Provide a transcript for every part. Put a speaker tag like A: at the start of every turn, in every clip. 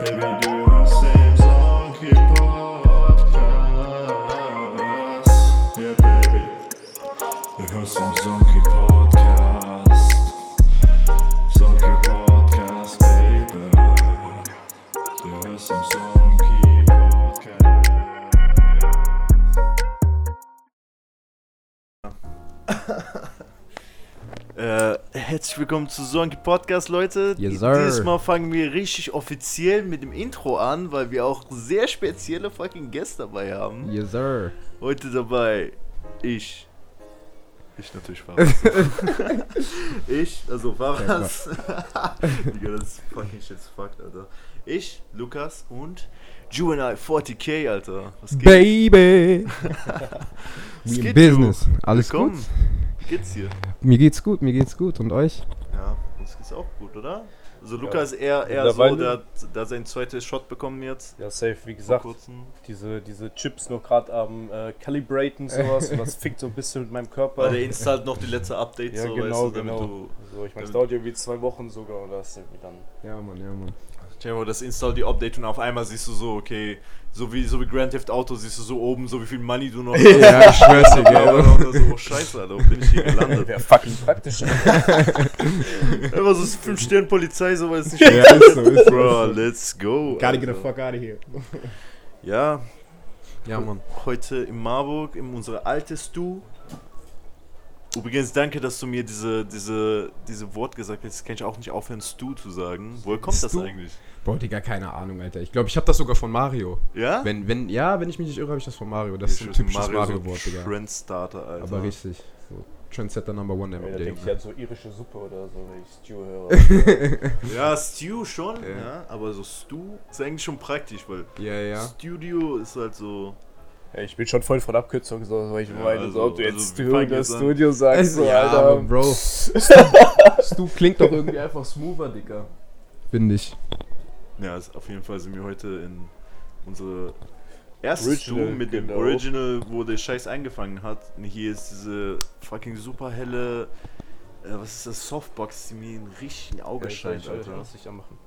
A: Baby, du hörst den Sonky Podcast. Yeah, baby. Du hörst den
B: willkommen zu Sonky Podcast, Leute.
C: Yes, sir.
B: Diesmal fangen wir richtig offiziell mit dem Intro an, weil wir auch sehr spezielle fucking Gäste dabei haben.
C: Yes, sir.
B: Heute dabei ich. Ich natürlich Faras. ich, also Faras. Digga, das ist fucking shit fucked, Alter. Ich, Lukas und Juvenile 40k, Alter. Was geht?
C: Baby!
B: Was geht,
C: in business.
B: Ju?
C: Alles
B: Willkommen.
C: gut?
B: Wie geht's dir?
C: Mir geht's gut, mir geht's gut. Und euch?
B: Ja, uns geht's auch gut, oder? Also Lukas eher, eher so, der, hat- der hat seinen zweiten Shot bekommen jetzt.
D: Ja, safe, wie
B: Vor
D: gesagt,
B: kurzem.
D: diese, diese Chips noch gerade am äh, Calibraten sowas und das fickt so ein bisschen mit meinem Körper.
B: Weil der installt noch die letzte Update,
D: ja,
B: so,
D: genau,
B: weißt du, damit
D: genau.
B: du...
D: so, ich meine, es dauert irgendwie zwei Wochen sogar und das irgendwie dann.
C: Ja, Mann, ja, Mann.
B: Stell dir vor, das installt die Update und auf einmal siehst du so, okay, so wie, so wie Grand Theft Auto siehst du so oben, so wie viel Money du noch hast.
C: Ja, ich schwör's dir,
B: Ja,
C: gell.
B: so, oh scheiße, Alter, wo bin ich hier gelandet?
D: Wäre fucking praktisch.
B: Immer so 5 Sterne Polizei, so weil es nicht
C: Ja, ist so, ist.
B: Bro, let's go.
C: Gotta get the fuck out of here.
B: Ja,
C: Ja, Mann.
B: heute in Marburg, in unserer alte Stu. Übrigens, danke, dass du mir diese, diese, diese Wort gesagt hast. Das kann ich auch nicht aufhören, Stu zu sagen. Woher kommt das
C: Stu?
B: eigentlich?
C: Boah, Digga, keine Ahnung, Alter. Ich glaube, ich habe das sogar von Mario.
B: Ja?
C: Wenn, wenn, ja, wenn ich mich nicht irre, habe ich das von Mario. Das ist ein typisches Mario-Wort, Digga.
B: Trendstarter, Alter.
C: Aber richtig. So, Trendsetter Number One, der
D: Ja, da denke ich an so irische Suppe oder so, wenn ich Stew höre.
B: Ja, Stew schon, ja.
C: Ja.
B: aber so Stu ist eigentlich schon praktisch, weil
C: Ja, ja.
B: Studio ist halt so.
D: ja, ich bin schon voll von Abkürzung, so, weil ich
B: Ja,
D: meine,
B: also-
D: so, ob du
B: also
D: jetzt Stu
B: fangen
D: oder. Studio sagst, so,
C: ja,
D: Alter.
C: Bro. Stu klingt doch irgendwie einfach smoother, Digga. Finde ich.
B: Ja, ist, auf jeden Fall sind wir heute in unsere erste
D: Original,
B: mit dem
D: genau.
B: Original, wo der Scheiß eingefangen hat. Und hier ist diese fucking super helle. Äh, was ist das? Softbox, die mir ein richtig in die Auge
D: Ja,
B: scheint,
D: ich
B: Alter.
D: anderes Licht anmachen.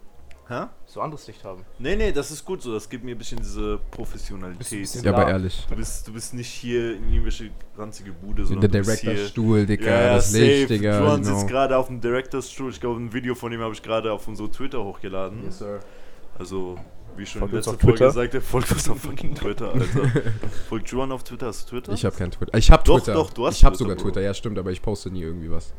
B: Hä?
D: So anderes Licht haben.
B: Nee, nee, das ist gut so. Das gibt mir ein bisschen diese Professionalität.
D: bisschen-
C: Ja, aber ehrlich.
B: Du bist, du bist nicht hier in irgendwelche ranzige Bude,
C: Der
B: sondern du bist hier
C: Director-Stuhl, Digga.
B: Ja,
C: das
B: safe.
C: Licht, Digga.
B: Juan
C: genau.
B: sitzt gerade auf dem Director's Stuhl. Ich glaube, ein Video von ihm habe ich gerade auf unsere Twitter hochgeladen.
C: sir.
B: Also, wie schon
D: Folgt
B: in letzter
D: auf
B: Folge gesagt, folgt uns auf fucking Twitter, Alter. folgt Juan auf Twitter? Hast du Twitter?
C: Ich habe kein Twitter. Ich habe
B: Doch,
C: Twitter.
B: doch, du hast
C: ich habe sogar. Twitter, ja stimmt, aber ich poste nie irgendwie was.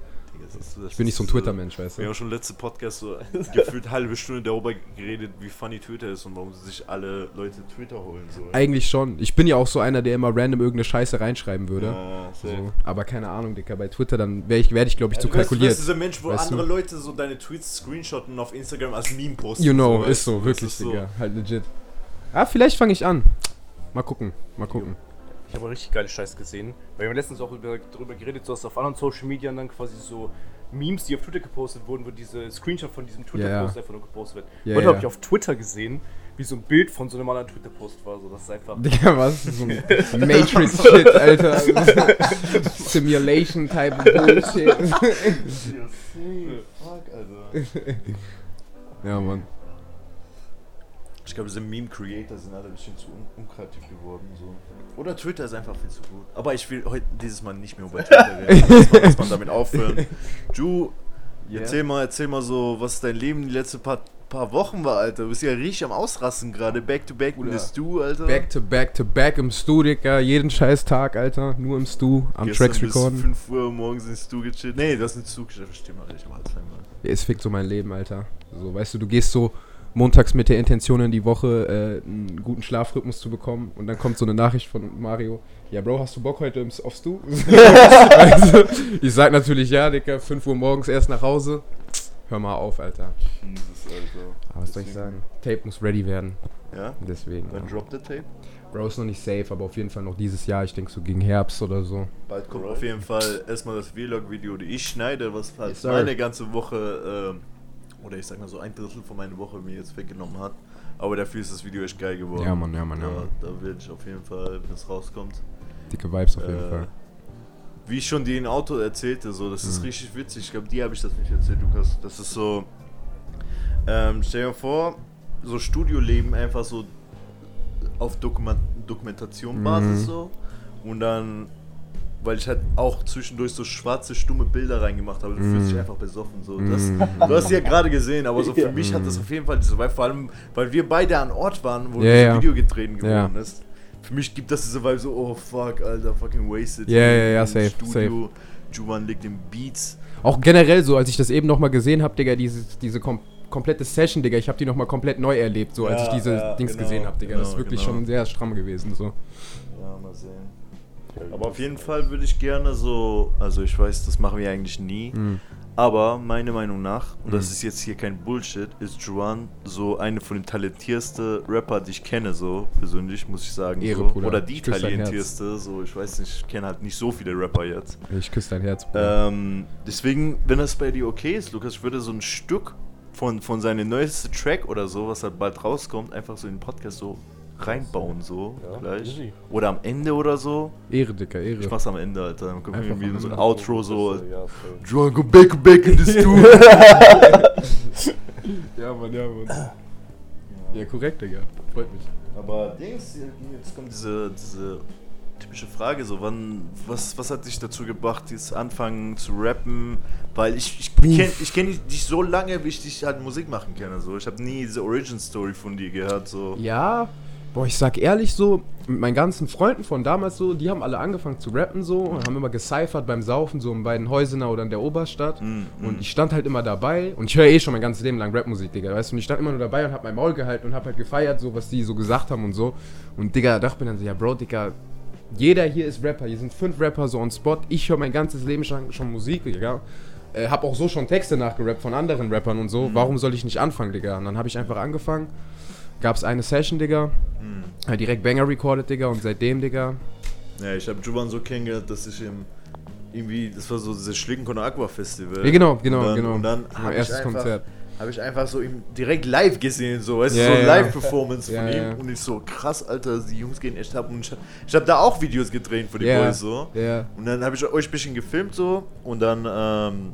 B: Ist-
C: Ich bin nicht so ein
B: ist, äh,
C: Twitter-Mensch, weißt
B: Wir haben
C: du?
B: schon letzte Podcast so gefühlt halbe Stunde darüber geredet, wie funny Twitter ist und warum sich alle Leute Twitter holen sollen.
C: Eigentlich schon. Ich bin ja auch so einer, der immer random irgendeine Scheiße reinschreiben würde.
B: Ja.
C: So. Aber keine Ahnung, Dicker. Bei Twitter dann werde ich, werd ich glaube ich,
B: Ja,
C: zu
B: du bist- Du bist dieser Mensch, wo
C: Weißt
B: andere
C: du?
B: Leute so deine Tweets screenshotten und auf Instagram als Meme posten.
C: You know,
B: weißt
C: ist
B: du?
C: so, wirklich,
B: ist so.
C: Digga. Halt legit. Ah, vielleicht fange ich an. Mal gucken, mal gucken.
D: Ich habe richtig geile Scheiß gesehen. Weil wir haben letztens auch über, darüber geredet, so dass auf anderen Social Media dann quasi so Memes, die auf Twitter gepostet wurden, wo diese Screenshot von diesem Twitter-Post
C: ja.
D: einfach nur gepostet wird.
C: Ja,
D: Heute
C: ja.
D: habe ich auf Twitter gesehen, wie so ein Bild von so einem anderen Twitter-Post war. So, das ist einfach.
C: Digga, was? So ein Matrix-Shit, Alter. Simulation-Type Bullshit.
B: Fuck, Alter.
C: ja, Mann.
B: Ich glaube, diese Meme-Creator sind alle ein bisschen zu un unkreativ geworden. So. Oder Twitter ist einfach viel zu gut. Aber ich will heute dieses Mal nicht mehr über Twitter reden. Muss man, muss man damit aufhören. Ju,
C: Ja.
B: erzähl, mal, erzähl mal so, was dein Leben die letzten paar, paar Wochen war, Alter. Du bist ja richtig am Ausrasten gerade. Back to back mit
C: Bruder.
B: der Stu, Alter.
C: Back to back to back im Stu, Digga. Jeden scheiß Tag, Alter. Nur im Stu. Am
B: Gestern
C: Tracks
B: bis
C: recorden.
B: 5 Uhr morgens in Stu gechillt. Nee, das ist eine Stu gechillt. Versteh mal, ich am Alzheimer.
C: Ja, Es fickt so mein Leben, Alter. So, weißt du, du gehst so montags mit der Intention in die Woche, äh, einen guten Schlafrhythmus zu bekommen und dann kommt so eine Nachricht von Mario. Ja, Bro, hast du Bock heute aufs Du? also, ich sag natürlich ja, Digga, 5 Uhr morgens erst nach Hause. Hör mal auf, Alter.
B: Jesus, Alter.
C: Aber was soll ich sagen? Tape muss ready werden.
B: Ja?
C: Deswegen.
B: Dann
C: Ja.
B: drop the tape.
C: Bro, ist noch nicht safe, aber auf jeden Fall noch dieses Jahr. Ich denke so gegen Herbst oder so.
B: Bald kommt auf jeden Fall erstmal das Vlog-Video, die ich schneide, was halt
C: Yes,
B: meine ganze Woche, ähm, oder ich sag mal so ein Drittel von meiner Woche mir jetzt weggenommen hat. Aber dafür ist das Video echt geil geworden.
C: Ja, Mann, ja, Mann, ja,
B: Da,
C: Mann.
B: da will ich auf jeden Fall, wenn es rauskommt.
C: Dicke Vibes auf jeden
B: äh,
C: Fall.
B: Wie ich schon dir im Auto erzählte, so, das ist
C: Mhm.
B: richtig witzig. Ich glaube, dir habe ich das nicht erzählt, Lukas. Das ist so, ähm, stell dir vor, so Studioleben einfach so auf Dokument Dokumentation-Basis
C: Mhm.
B: so. Und dann, weil ich halt auch zwischendurch so schwarze, stumme Bilder reingemacht habe, du fühlst dich einfach besoffen. So. Das,
C: Mhm.
B: Du hast ja gerade gesehen, aber so für
D: Ja.
B: mich hat das
C: Mhm.
B: auf jeden Fall diese Vibe, vor allem, weil wir beide an Ort waren, wo
C: Ja,
B: das. Video gedreht geworden ist. Für mich gibt das diese Vibe so, oh fuck, Alter, fucking wasted.
C: Ja, ja, ja, safe,
B: Studio. Juwan legt den Beats.
C: Auch generell so, als ich das eben nochmal gesehen habe, Digga, diese, diese kom komplette Session, Digga, ich habe die nochmal komplett neu erlebt, so als
B: Ja,
C: ich diese
B: ja,
C: Dings
B: genau,
C: gesehen habe, Digga. das ist
B: genau,
C: wirklich
B: genau.
C: schon sehr stramm gewesen, so.
B: Ja, mal sehen. Aber auf jeden Fall würde ich gerne so, also ich weiß, das machen wir eigentlich nie,
C: Mhm.
B: aber meiner Meinung nach, und das
C: Mhm.
B: ist jetzt hier kein Bullshit, ist Juan so eine von den talentiersten Rapper, die ich kenne, so persönlich, muss ich sagen.
C: Ehre,
B: so.
C: Bruder.
B: Oder die talentierste, so ich weiß nicht, ich kenne halt nicht so viele Rapper jetzt.
C: Ich küsse dein Herz, Bruder.
B: Ähm, deswegen, wenn das bei dir okay ist, Lukas, ich würde so ein Stück von, von seinem neuesten Track oder so, was halt bald rauskommt, einfach so in den Podcast so reinbauen, so
D: Ja,
B: gleich.
D: easy.
B: Oder am Ende oder so.
C: Ehre, Dicker,
B: Ich
C: Ehre.
B: mach's am Ende, Alter. Dann kommt irgendwie so ein
C: Ende.
B: Outro so.
D: Ja.
B: Joan, go back, back in the studio.
C: Ja, Mann, ja, Mann. Ja, korrekt, Digga. Freut mich.
B: Aber Dings, jetzt kommt diese, diese typische Frage, so wann, was, was hat dich dazu gebracht, jetzt anfangen zu rappen? Weil ich, ich kenne ich kenn dich so lange, wie ich dich halt Musik machen kenne. So. Ich habe nie diese Origin Story von dir gehört. So.
C: Ja, boah, ich sag ehrlich so, mit meinen ganzen Freunden von damals so, die haben alle angefangen zu rappen so und haben immer gecyphert beim Saufen, so in beiden Häusener oder in der Oberstadt.
B: Mm,
C: Und
B: mm.
C: ich stand halt immer dabei und ich höre eh schon mein ganzes Leben lang Rapmusik, Digga, weißt du? Und ich stand immer nur dabei und hab mein Maul gehalten und hab halt gefeiert, so was die so gesagt haben und so. Und Digga, dachte mir dann so, ja Bro, Digga, jeder hier ist Rapper, hier sind fünf Rapper so on Spot. Ich höre mein ganzes Leben schon, schon Musik, Digga. Äh, hab auch so schon Texte nachgerappt von anderen Rappern und so. Warum soll ich nicht anfangen, Digga? Und dann habe ich einfach angefangen. Gab's eine Session, Digga.
B: Mm.
C: Halt direkt Banger recorded, Digga. Und seitdem, Digga.
B: Ja, ich habe Juvan so kennengelernt, dass ich im irgendwie, das war so dieses Schlicken con Aqua Festival.
C: Ja, genau, genau,
B: und dann,
C: genau.
B: Und dann
C: Mein
B: habe ich,
C: erstes
B: einfach-
C: Konzert.
B: hab ich einfach so ihm direkt live gesehen, so, weißt
C: Ja,
B: du, so
C: ja.
B: Live-Performance
C: Ja,
B: von ihm. Und ich so, krass, Alter, die Jungs gehen echt ab. Und ich, hab- ich habe da auch Videos gedreht für die
C: Ja,
B: Boys, so.
C: ja.
B: Und dann habe ich euch ein bisschen gefilmt, so. Und dann ähm,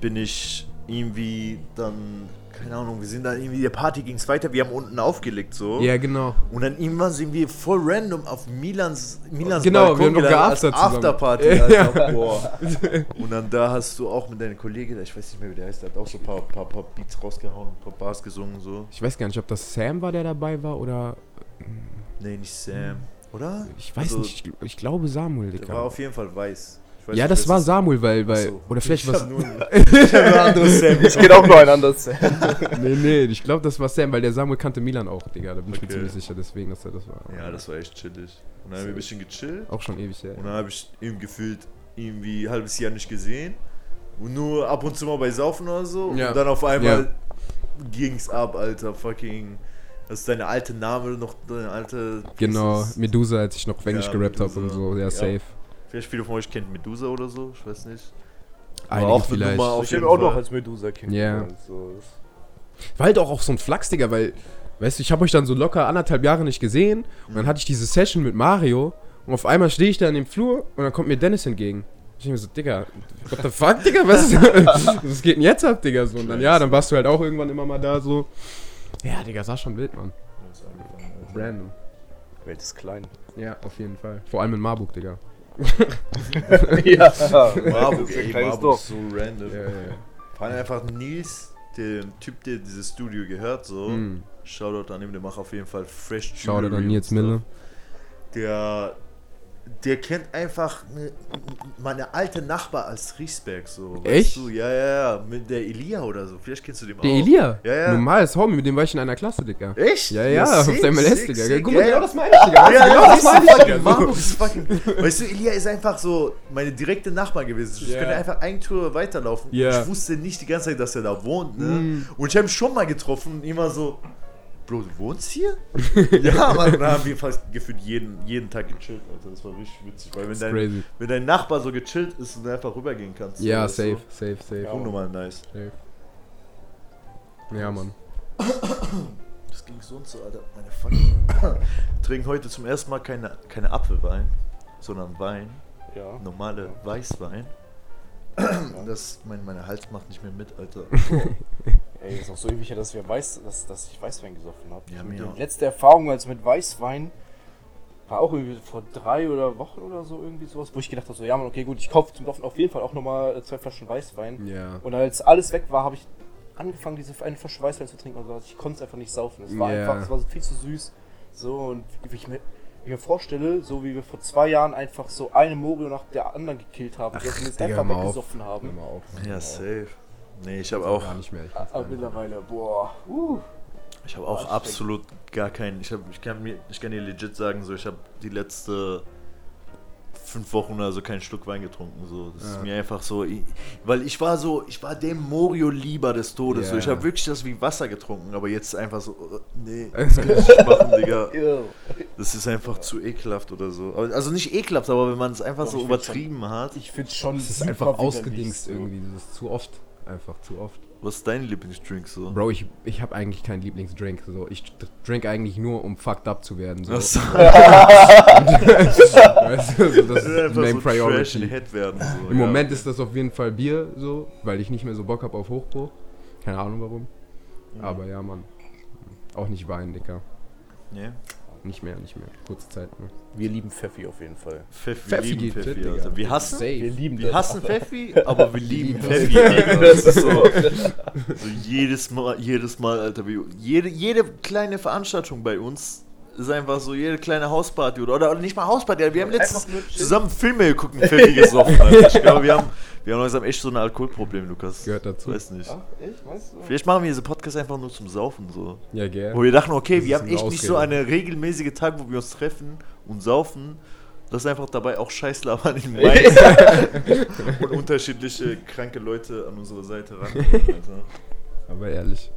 B: bin ich irgendwie dann, keine Ahnung, wir sind dann irgendwie, der Party ging es weiter, wir haben unten aufgelegt, so.
C: Ja, genau.
B: Und dann irgendwann sind wir voll random auf Milans, Milans
C: Genau, wir haben noch
B: gelandet als. Afterparty,
C: Ja.
B: Alter, boah. Und dann da hast du auch mit deinem Kollegen, ich weiß nicht mehr, wie der heißt, der hat auch so ein paar, paar, paar Beats rausgehauen, ein paar Bars gesungen, so.
C: Ich weiß gar nicht, ob das Sam war, der dabei war oder.
B: Nee, nicht Sam, oder?
C: Ich weiß
B: Also,
C: nicht, ich, ich glaube Samuel,
B: Der war auf jeden Fall weiß.
C: Ja,
B: nicht,
C: das war. Samuel, weil. weil
B: so.
C: Oder vielleicht was.
B: hab nur, ich hab nur anderes Sam.
D: Es geht auch nur ein anderes.
C: Nee, nee, ich glaube, das war Sam, weil der Samuel kannte Milan auch, Digga. Da bin ich mir
B: Okay.
C: ziemlich sicher, deswegen, dass er das war.
B: Ja, das war echt chillig. Und dann haben wir ein bisschen gechillt.
C: Auch schon ewig her.
B: Und dann habe ich ihm gefühlt irgendwie ein halbes Jahr nicht gesehen. Und nur ab und zu mal bei Saufen oder so.
C: Ja.
B: Und dann auf einmal ging's ab, Alter. Fucking. Das ist deine alte Name, noch deine alte.
C: Genau, Medusa, als ich noch Englisch
B: Ja,
C: gerappt habe und so. Ja,
B: Ja.
C: safe.
B: Vielleicht viele von euch kennt Medusa oder so, ich weiß nicht.
C: Einige
B: auch
C: vielleicht.
B: Nummer auf
D: Ich
B: jeden
D: auch
B: Fall.
D: noch als Medusa kennengelernt. So, das-
C: War halt auch, auch so ein Flachs, Digga, weil, weißt du, ich habe euch dann so locker anderthalb Jahre nicht gesehen und dann hatte ich diese Session mit Mario und auf einmal stehe ich da in dem Flur und dann kommt mir Dennis entgegen. Ich denke mir so, Digga, what the fuck, Digga, was, was geht denn jetzt ab, Digga, so. Und dann, ja, dann warst du halt auch irgendwann immer mal da, so. Ja, Digga, sah schon wild, Mann. Random.
D: Welt ist klein.
C: Ja, auf jeden Fall. Vor allem in Marburg, Digga.
D: ja.
B: Marburg,
D: Das ist ein
B: ey,
D: kleines
B: Marburg so random.
C: Ja, ja.
B: Vor allem einfach Nils, der Typ, der dieses Studio gehört, so.
C: Mm.
B: Shoutout an ihm, der macht auf jeden Fall fresh
C: Shoutout an Nils
B: stuff.
C: Mille.
B: Der, der kennt einfach ne- meine alte Nachbar als Riesberg, so. weißt
C: Echt?
B: Du? Ja, ja, ja, mit der Elia oder so. Vielleicht kennst du den
C: Der
B: auch.
C: Elia?
B: Ja, ja.
C: Normales Homie, mit dem war ich in einer Klasse, Digga.
B: Echt?
C: Ja, ja, auf
B: sick,
C: der MLS,
B: sick,
C: Digga.
B: sick,
C: Guck mal,
B: ja,
C: genau
B: ja.
C: das meine ich, Digga.
B: Ja,
C: genau
B: ja,
C: das meine ich, Digga.
B: Marburg ist fucking. Weißt du, Elia ist einfach so meine direkte Nachbar gewesen. Ich
C: Ja.
B: könnte einfach ein Tour weiterlaufen.
C: Ja.
B: Ich wusste nicht die ganze Zeit, dass er da wohnt. Ne?
C: Mm.
B: Und ich habe ihn schon mal getroffen und immer so, Bro, du wohnst hier? ja. Und dann haben wir fast gefühlt jeden, jeden Tag gechillt. Alter. Das war richtig witzig. Weil wenn
C: Das ist
B: dein,
C: crazy.
B: wenn dein Nachbar so gechillt ist und du einfach rübergehen kannst.
C: Ja,
B: du,
C: safe, safe, safe.
D: Ja.
B: Unnormal nice.
C: safe. Ja, Mann.
B: Das ging sonst so, Alter. Meine fucking. Trinken heute zum ersten Mal keine, keine Apfelwein, sondern Wein.
D: Ja.
B: normale Weißwein. Das, mein, meine Hals macht nicht mehr mit, Alter.
E: Ey, ist auch so ewig her, dass, wir Weiß, dass, dass ich Weißwein gesoffen habe.
B: Ja,
E: die
B: mir
E: letzte Erfahrung als mit Weißwein war auch irgendwie vor drei oder Wochen oder so irgendwie sowas, wo ich gedacht habe, so ja man, okay gut, ich kaufe zum Saufen auf jeden Fall auch nochmal äh, zwei Flaschen Weißwein.
C: Ja.
E: Und als alles weg war, habe ich angefangen, diese eine Flasche Weißwein zu trinken und so, ich konnte es einfach nicht saufen. Es war
C: Ja.
E: einfach, es war so viel zu süß. So und wie ich mir, ich mir vorstelle, so wie wir vor zwei Jahren einfach so eine Morio nach der anderen gekillt haben,
C: Ach,
E: die wir jetzt einfach weggesoffen haben.
B: Ja, safe. Nee, ich habe
C: Auch gar nicht mehr.
E: Aber mittlerweile, boah. Uh.
B: ich habe auch absolut gar keinen. Ich, hab, ich, kann mir, ich kann dir legit sagen, so ich habe die letzte fünf Wochen oder so keinen Schluck Wein getrunken. So, das
C: Ja.
B: ist mir einfach so, ich, weil ich war so, ich war dem Morio lieber des Todes. So,
C: Ja.
B: ich habe wirklich das wie Wasser getrunken, aber jetzt einfach so, äh, nee, das kann ich nicht machen, Digga. Das ist einfach zu ekelhaft oder so. Also nicht ekelhaft, aber wenn man es einfach
E: Doch,
B: so übertrieben hat.
E: Ich find's schon.
C: Das ist einfach ausgedingst
E: so.
C: irgendwie. Das ist zu oft. Einfach zu oft.
B: Was ist dein Lieblingsdrink so?
C: Bro, ich, ich habe eigentlich keinen Lieblingsdrink. So. Ich drink eigentlich nur, um fucked up zu werden. So.
B: So.
C: weißt du, so, das ist
B: Einfach
C: Main
B: so
C: Priority.
B: Head werden. So.
C: Im
B: ja.
C: Moment ist das auf jeden Fall Bier, so, weil ich nicht mehr so Bock habe auf Hochbruch. Keine Ahnung warum. Aber ja, Mann. Auch nicht Wein, Dicker.
B: Nee.
C: Nicht mehr, nicht mehr. Kurze Zeit. Ne?
E: Wir lieben Pfeffi auf jeden Fall.
B: Pfeffi,
C: Pfeffi
B: wir lieben
C: geht
B: Pfeffi,
C: Digga.
B: Alter. Wir hassen,
C: Safe.
E: lieben
B: wir hassen
E: aber-
B: Pfeffi, aber wir lieben
C: lieben
B: Pfeffi. Das ist so, so jedes Mal, jedes Mal, Alter. Wir, jede, jede kleine Veranstaltung bei uns ist einfach so, jede kleine Hausparty oder, oder nicht mal Hausparty. Wir haben letztens zusammen Filme geguckt und Pfeffi gesoffen. Alter. Ich glaube, wir haben, wir haben langsam echt so ein Alkoholproblem, Lukas.
C: Gehört dazu.
B: Weiß nicht.
E: Ach, echt? Meinst du?
B: Vielleicht machen wir diese Podcast einfach nur zum Saufen so.
C: Ja, gell.
B: Wo wir dachten, okay,
C: Das
B: wir haben echt nicht so
C: Ausrede.
B: eine regelmäßige Tag, wo wir uns treffen und saufen. Das ist einfach dabei auch Scheißlabern in Mainz. und unterschiedliche kranke Leute an unsere Seite ran. Alter.
C: Aber ehrlich.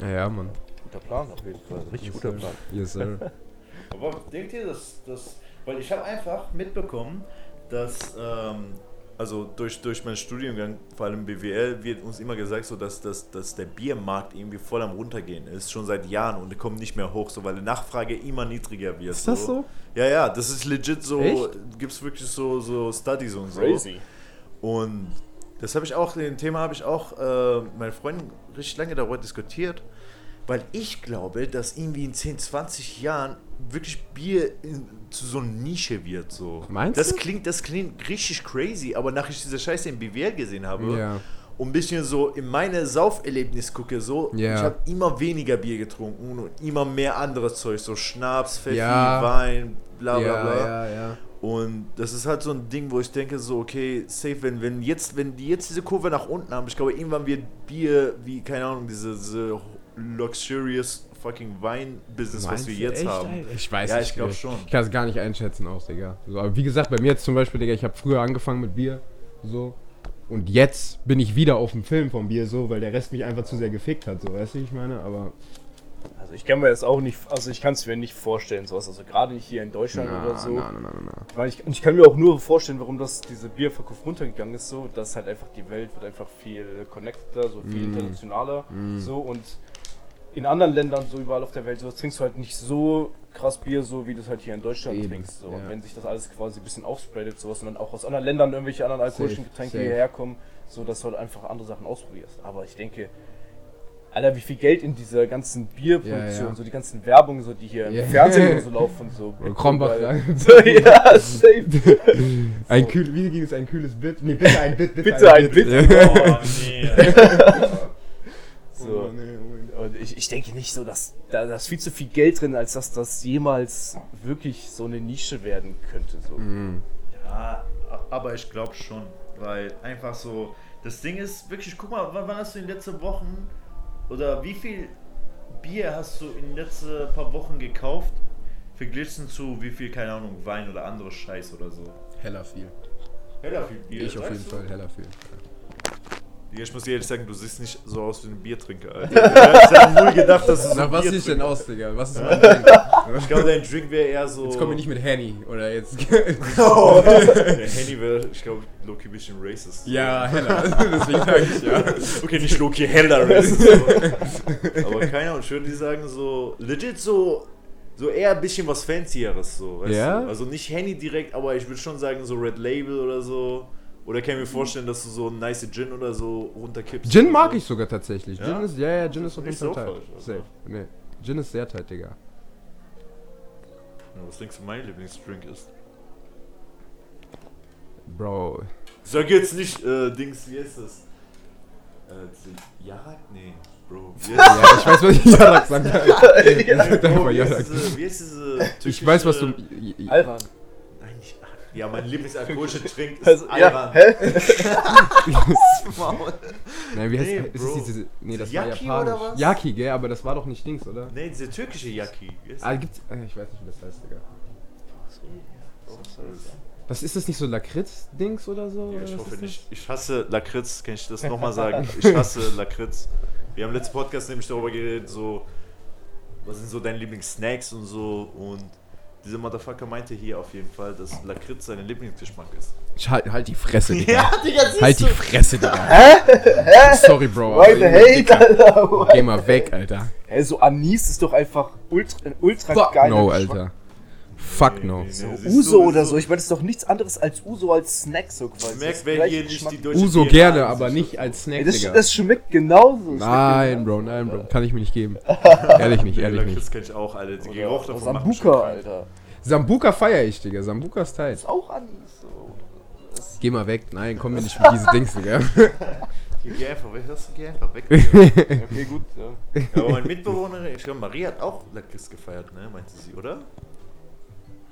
C: Ja, ja, Mann.
E: Guter Plan auf jeden Fall. Richtig
C: Yes,
E: guter
C: sir.
E: Plan.
C: Yes, sir.
B: Aber denkt ihr, dass das. Weil ich habe einfach mitbekommen, dass. Ähm, also durch, durch meinen Studiengang, vor allem BWL, wird uns immer gesagt, so dass, dass, dass der Biermarkt irgendwie voll am runtergehen ist, schon seit Jahren und der kommt nicht mehr hoch, so weil die Nachfrage immer niedriger wird.
C: Ist das so?
B: Ja, ja, das ist legit so, gibt es wirklich so, so Studies und so.
E: Crazy.
B: Und das habe ich auch, den Thema habe ich auch äh, mit meinen Freunden richtig lange darüber diskutiert, weil ich glaube, dass irgendwie in 10, 20 Jahren wirklich Bier in, zu so einer Nische wird. So.
C: Meinst
B: das
C: du?
B: Klingt, das klingt richtig crazy, aber nachdem ich diese Scheiße im BWL gesehen habe
C: Ja.
B: und ein bisschen so in meine Sauferlebnis gucke, so,
C: Ja.
B: ich habe immer weniger Bier getrunken und immer mehr anderes Zeug, so Schnaps, Pfeffi,
C: Ja.
B: Wein, bla bla bla. Und das ist halt so ein Ding, wo ich denke, so, okay, safe, wenn, wenn jetzt, wenn die jetzt diese Kurve nach unten haben, ich glaube, irgendwann wird Bier wie, keine Ahnung, diese, diese luxurious fucking Wein-Business, was wir jetzt
C: echt,
B: haben.
C: Alter? Ich weiß
B: Ja,
C: nicht.
B: ich glaube schon.
C: Ich kann es gar nicht einschätzen auch, Digga. So, aber wie gesagt, bei mir jetzt zum Beispiel, Digga, ich habe früher angefangen mit Bier, so. Und jetzt bin ich wieder auf dem Film vom Bier, so, weil der Rest mich einfach zu sehr gefickt hat, so, weißt du, wie ich meine? Aber.
E: Also ich kann mir das auch nicht, also ich kann es mir nicht vorstellen, sowas. Also gerade nicht hier in Deutschland
C: Na,
E: oder so.
C: na, na, na, na.
E: Weil ich, und ich kann mir auch nur vorstellen, warum das diese Bierverkauf runtergegangen ist, so, dass halt einfach die Welt wird einfach viel connected, so viel
C: Mm.
E: internationaler, so und in anderen Ländern, so überall auf der Welt, so trinkst du halt nicht so krass Bier, so wie du es halt hier in Deutschland
C: Eben,
E: trinkst. So.
C: ja.
E: Und wenn sich das alles quasi ein bisschen aufspreadet, sowas und dann auch aus anderen Ländern irgendwelche anderen alkoholischen
C: Safe,
E: Getränke
C: safe.
E: hierher kommen, so dass du halt einfach andere Sachen ausprobierst. Aber ich denke, Alter, wie viel Geld in dieser ganzen Bierproduktion,
C: Ja, ja.
E: so die ganzen Werbungen, so die hier im Fernsehen und so laufen, so.
C: Krombach.
E: So, ja, safe.
C: Ein kühl, wie ging es? Ein kühles Bit? Nee, bitte ein Bit,
E: Bitte ein Bit.
B: Oh, nee.
E: So. Und ich, ich denke nicht so, dass da da ist viel zu viel Geld drin, als dass das jemals wirklich so eine Nische werden könnte. So.
C: Mhm.
B: Ja, aber ich glaube schon, weil einfach so, das Ding ist wirklich, guck mal, wann, wann hast du in den letzten Wochen oder wie viel Bier hast du in den letzten paar Wochen gekauft, verglichen zu wie viel, keine Ahnung, Wein oder andere Scheiß oder so?
C: Heller viel.
B: Heller viel Bier.
C: Ich auf jeden
B: du?
C: Fall heller viel.
B: Digga, ich muss dir ehrlich sagen, du siehst nicht so aus wie ein Biertrinker, Alter. Ich hätte null gedacht, dass du so ein
C: was du denn aus, Digga? Was ist mein Drink?
B: Ich glaube, dein Drink wäre eher so...
C: Jetzt komm mir nicht mit Henny oder jetzt.
B: Oh. Der Henny wäre, ich glaube, Loki ein bisschen racist.
C: ja, heller. Deswegen sag ich ja.
B: Okay, nicht Loki, heller racist. aber- Aber keine Ahnung, ich würde die sagen so, legit so, so eher ein bisschen was Fancyeres so, weißt
C: Ja?
B: du? Also nicht Henny direkt, aber ich würde schon sagen so Red Label oder so. Oder kann ich mir vorstellen, dass du so ein nice Gin oder so runterkippst?
C: Gin mag
B: so?
C: ich sogar tatsächlich.
B: Ja?
C: Gin ist, ja, ja, Gin ist auf jeden
B: nicht
C: Fall
B: so
C: tight.
B: also.
C: Safe. Nee. Gin ist sehr tight, Digga.
B: Ja, was denkst du, mein Lieblingsdrink ist?
C: Bro.
B: Sag jetzt nicht, äh, Dings, wie ist das? Äh, Jarak? Nee, Bro. Wie heißt
C: Ja, ich weiß, was ich Jarak sagt.
B: das?
C: Sag
B: Bro, wie diese, wie heißt diese
C: Ich weiß, was du.
B: nicht Ja, mein Lieblingsalkoholischer Trink ist
E: Also, ja,
B: Ayran.
E: hä?
B: Maul.
C: Nein, wie heißt
B: Nee,
C: ist
B: Bro.
C: es diese. Nee, das
B: Yaki
C: war
B: oder
C: japanisch.
B: was?
C: Yaki, gell, aber das war doch nicht Dings, oder?
B: Nee, diese türkische Yaki.
C: Ah, gibt's. äh, Ich weiß nicht, wie das heißt, Digga. Was ist das nicht so Lakritz-Dings oder so?
B: Ja,
C: oder
B: ich hoffe nicht. Ich hasse Lakritz, kann ich das nochmal sagen? Ich hasse Lakritz. Wir haben letzten Podcast nämlich darüber geredet, so, was sind so deine Lieblingssnacks und so. Und dieser Motherfucker meinte hier auf jeden Fall, dass Lakritz sein Lieblingsgeschmack ist.
C: Ich halt, halt die Fresse, Digga.
B: Digga, siehst
C: Halt die? Fresse, Digga. Sorry, Bro.
E: Why
C: aber
E: the hate, Alter?
C: Geh mal weg, Alter.
E: Hä, so Anis ist doch einfach ultra, ein ultra
C: Fuck
E: geiler
C: no,
E: Geschmack.
C: Alter. Fuck no.
E: So Uso oder
B: das
E: so. Ich meine, das ist doch nichts anderes als Uso als Snack so quasi. Das ist
B: wer hier nicht
E: Geschmack.
B: die deutsche
C: Uso gerne,
B: in
C: aber nicht als Snack,
E: Ey, das,
C: Digga.
E: das schmeckt genauso. Das
C: Nein,
E: schmeckt
C: Bro, nein, Bro. Kann ich mir nicht geben. Ehrlich nicht, ehrlich nicht.
B: Lakritz kenn ich auch, Alter. Die. Geruch davon
E: Sambuka. Alter.
C: Sambuka feier ich, Digga. Sambuka ist tight.
E: ist auch Anis. So. Das
C: Geh mal weg. Nein, komm mir nicht mit diese Dings, Digga.
B: Geh einfach weg, das geh einfach weg.
E: Okay, gut. Ja.
B: Aber meine Mitbewohnerin, ich glaube, Maria hat auch Lakritz gefeiert, ne? Meinte sie, oder?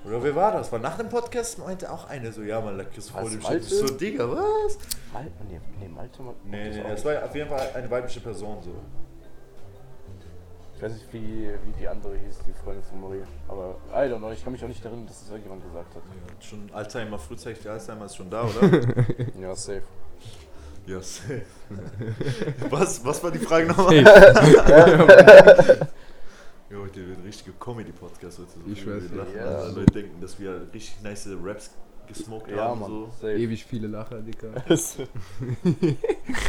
B: Oder wer war das? War nach dem Podcast meinte auch eine so, ja, man Lakritz vor dem. Ich So, Digga, was?
E: Mal, nee, nee, Malte, Malte.
B: Nee, nee, das war auf jeden Fall eine weibliche Person so.
E: Ich weiß nicht, wie, wie die andere hieß, die Freundin von Maria. Aber I don't know, ich kann mich auch nicht erinnern, dass das irgendjemand gesagt hat.
B: Ja, schon Alzheimer, frühzeitig Alzheimer ist schon da, oder?
E: Ja, safe.
B: ja, safe. was, was war die Frage nochmal? Ja, heute wird ein richtiger Comedy-Podcast heute. So
C: Ich weiß
B: wir
C: nicht.
E: Ja.
B: Also Leute denken, dass wir richtig nice Raps gesmoked
E: Ja,
B: haben.
E: Mann.
B: So.
E: Safe.
C: Ewig viele Lacher, Digga.
E: Können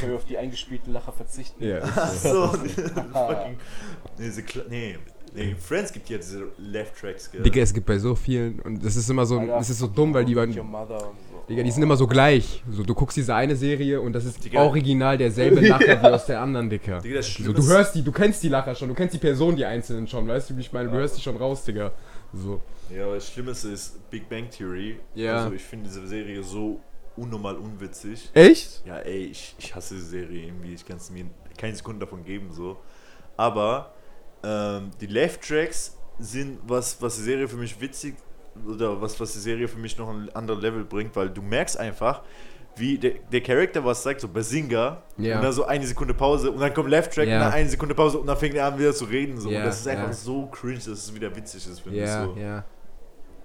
E: wir auf die eingespielten Lacher verzichten?
C: Ja.
B: Ach so, fucking. Nee, nee, nee, Friends gibt ja diese Left-Tracks, gell?
C: Digga, es gibt bei so vielen und das ist immer so,
E: Alter,
C: das ist so dumm, weil die
E: Your
C: beiden,
E: Mother und so.
C: Digga, die sind immer so gleich. So, du guckst diese eine Serie und das ist
B: Digga.
C: original derselbe Lacher wie aus der anderen, Digga.
B: Digga, das
C: So, du
B: ist-
C: hörst die, du kennst die Lacher schon, du kennst die Personen, die einzelnen schon, weißt du, wie ich meine? Du hörst die schon raus, Digga. So.
B: Ja, aber das Schlimmste ist Big Bang Theory.
C: Ja.
B: Also ich finde diese Serie so unnormal unwitzig.
C: Echt?
B: Ja, ey, ich, ich hasse die Serie irgendwie. Ich kann es mir keine Sekunde davon geben, so. Aber ähm, die Left-Tracks sind was, was die Serie für mich witzig oder was, was die Serie für mich noch ein anderes Level bringt, weil du merkst einfach, wie der, der Charakter was sagt, so Basinga,
C: Ja.
B: und dann so eine Sekunde Pause und dann kommt Left Track
C: Ja.
B: und dann eine Sekunde Pause und dann fängt er an wieder zu reden. So.
C: Ja,
B: und das ist einfach so cringe, dass es wieder witzig ist, finde ich so.
C: ja.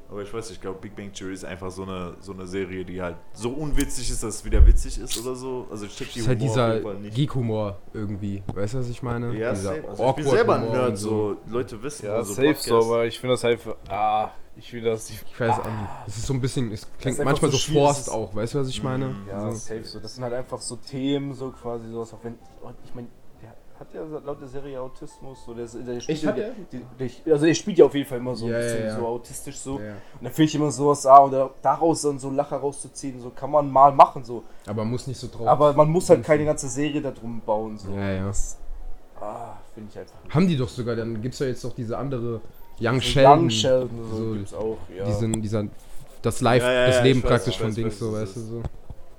B: Aber ich weiß nicht, ich glaube, Big Bang Theory ist einfach so eine, so eine Serie, die halt so unwitzig ist, dass es wieder witzig ist oder so. Also ich check die
C: Das ist halt
B: Humor auf
C: dieser. Geek-Humor irgendwie. Weißt du, was ich meine?
B: Ja,
C: dieser
B: safe. also ich bin selber ein Nerd, so Leute wissen.
F: Ja,
B: also
F: safe
B: Podcasts.
F: so, aber ich finde das halt. Ah, ich will das. Ich,
C: Ich weiß auch nicht. Es ist so ein bisschen, es klingt manchmal
E: so
C: so forst auch, weißt du, was ich meine?
E: Ja,
C: so.
E: safe so. Das sind halt einfach so Themen, so quasi sowas. Auch wenn, und ich meine, hat ja laut der Serie Autismus. So, der, der spielt,
C: hat
E: ja-
C: er?
E: die- der, also, er spielt ja auf jeden Fall immer so
C: Ja,
E: ein bisschen
C: ja.
E: so autistisch so.
C: Ja.
E: Und da finde ich immer sowas, ah, oder daraus dann so Lacher rauszuziehen, so kann man mal machen, so.
C: Aber muss nicht so drauf.
E: Aber man muss halt keine ganze Serie darum bauen, so.
C: Ja, ja.
E: Das, ah, finde ich einfach. nicht.
C: Haben die doch sogar, dann gibt es ja jetzt noch diese andere Young
E: So
C: Sheldon.
E: Young Sheldon, so,
C: so
E: gibt's auch, ja.
C: Diesen, dieser, das Live,
B: Ja, ja,
C: das Leben
B: ich weiß,
C: praktisch
B: ich
C: von
B: weiß,
C: Dings,
B: weiß,
C: so,
B: was
C: weißt du, so.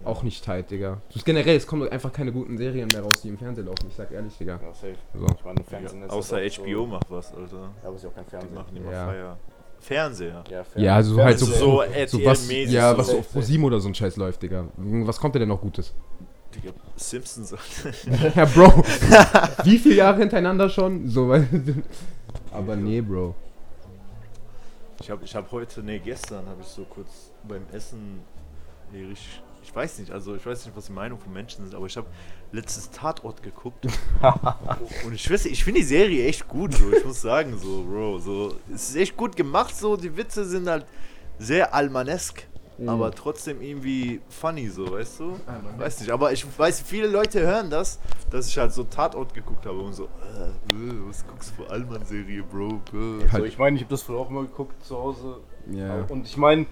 C: Auch nicht tight, Digga. Das ist generell, es kommen einfach keine guten Serien mehr raus, die im Fernsehen laufen, ich sag ehrlich, Digga.
E: ja, safe.
C: So.
E: Ich meine, Fernsehen ist
B: Außer
E: halt
B: HBO
E: So,
B: macht was, Alter.
E: ja, aber ist ja auch kein
B: Die
E: Fernsehen.
B: machen immer
C: Ja.
B: Feier. Fernseher.
E: Ja,
C: Ja, also halt so,
B: so
C: so, was, ja,
B: so.
C: was so auf ProSieben oder so ein Scheiß läuft, Digga. Was kommt denn noch Gutes?
B: Digga, Simpsons.
C: Ja, Bro. Wie viele Jahre hintereinander schon? So, aber nee, Bro.
B: Ich habe ich hab heute, nee, gestern habe ich so kurz beim Essen, nee, richtig, ich weiß nicht, also ich weiß nicht, was die Meinung von Menschen sind, aber ich habe letztes Tatort geguckt. und ich weiß nicht, ich finde die Serie echt gut, so, ich muss sagen, so, Bro, so, es ist echt gut gemacht, so, die Witze sind halt sehr almanesk, aber trotzdem irgendwie funny, so, weißt du? Weiß nicht, aber ich weiß, viele Leute hören das, dass ich halt so Tatort geguckt habe und so, äh, äh, was guckst du für Alman-Serie, Bro? Äh.
E: So,
C: Halt.
E: ich meine, ich habe das früher auch mal geguckt zu Hause.
C: Ja.
E: Und ich meine,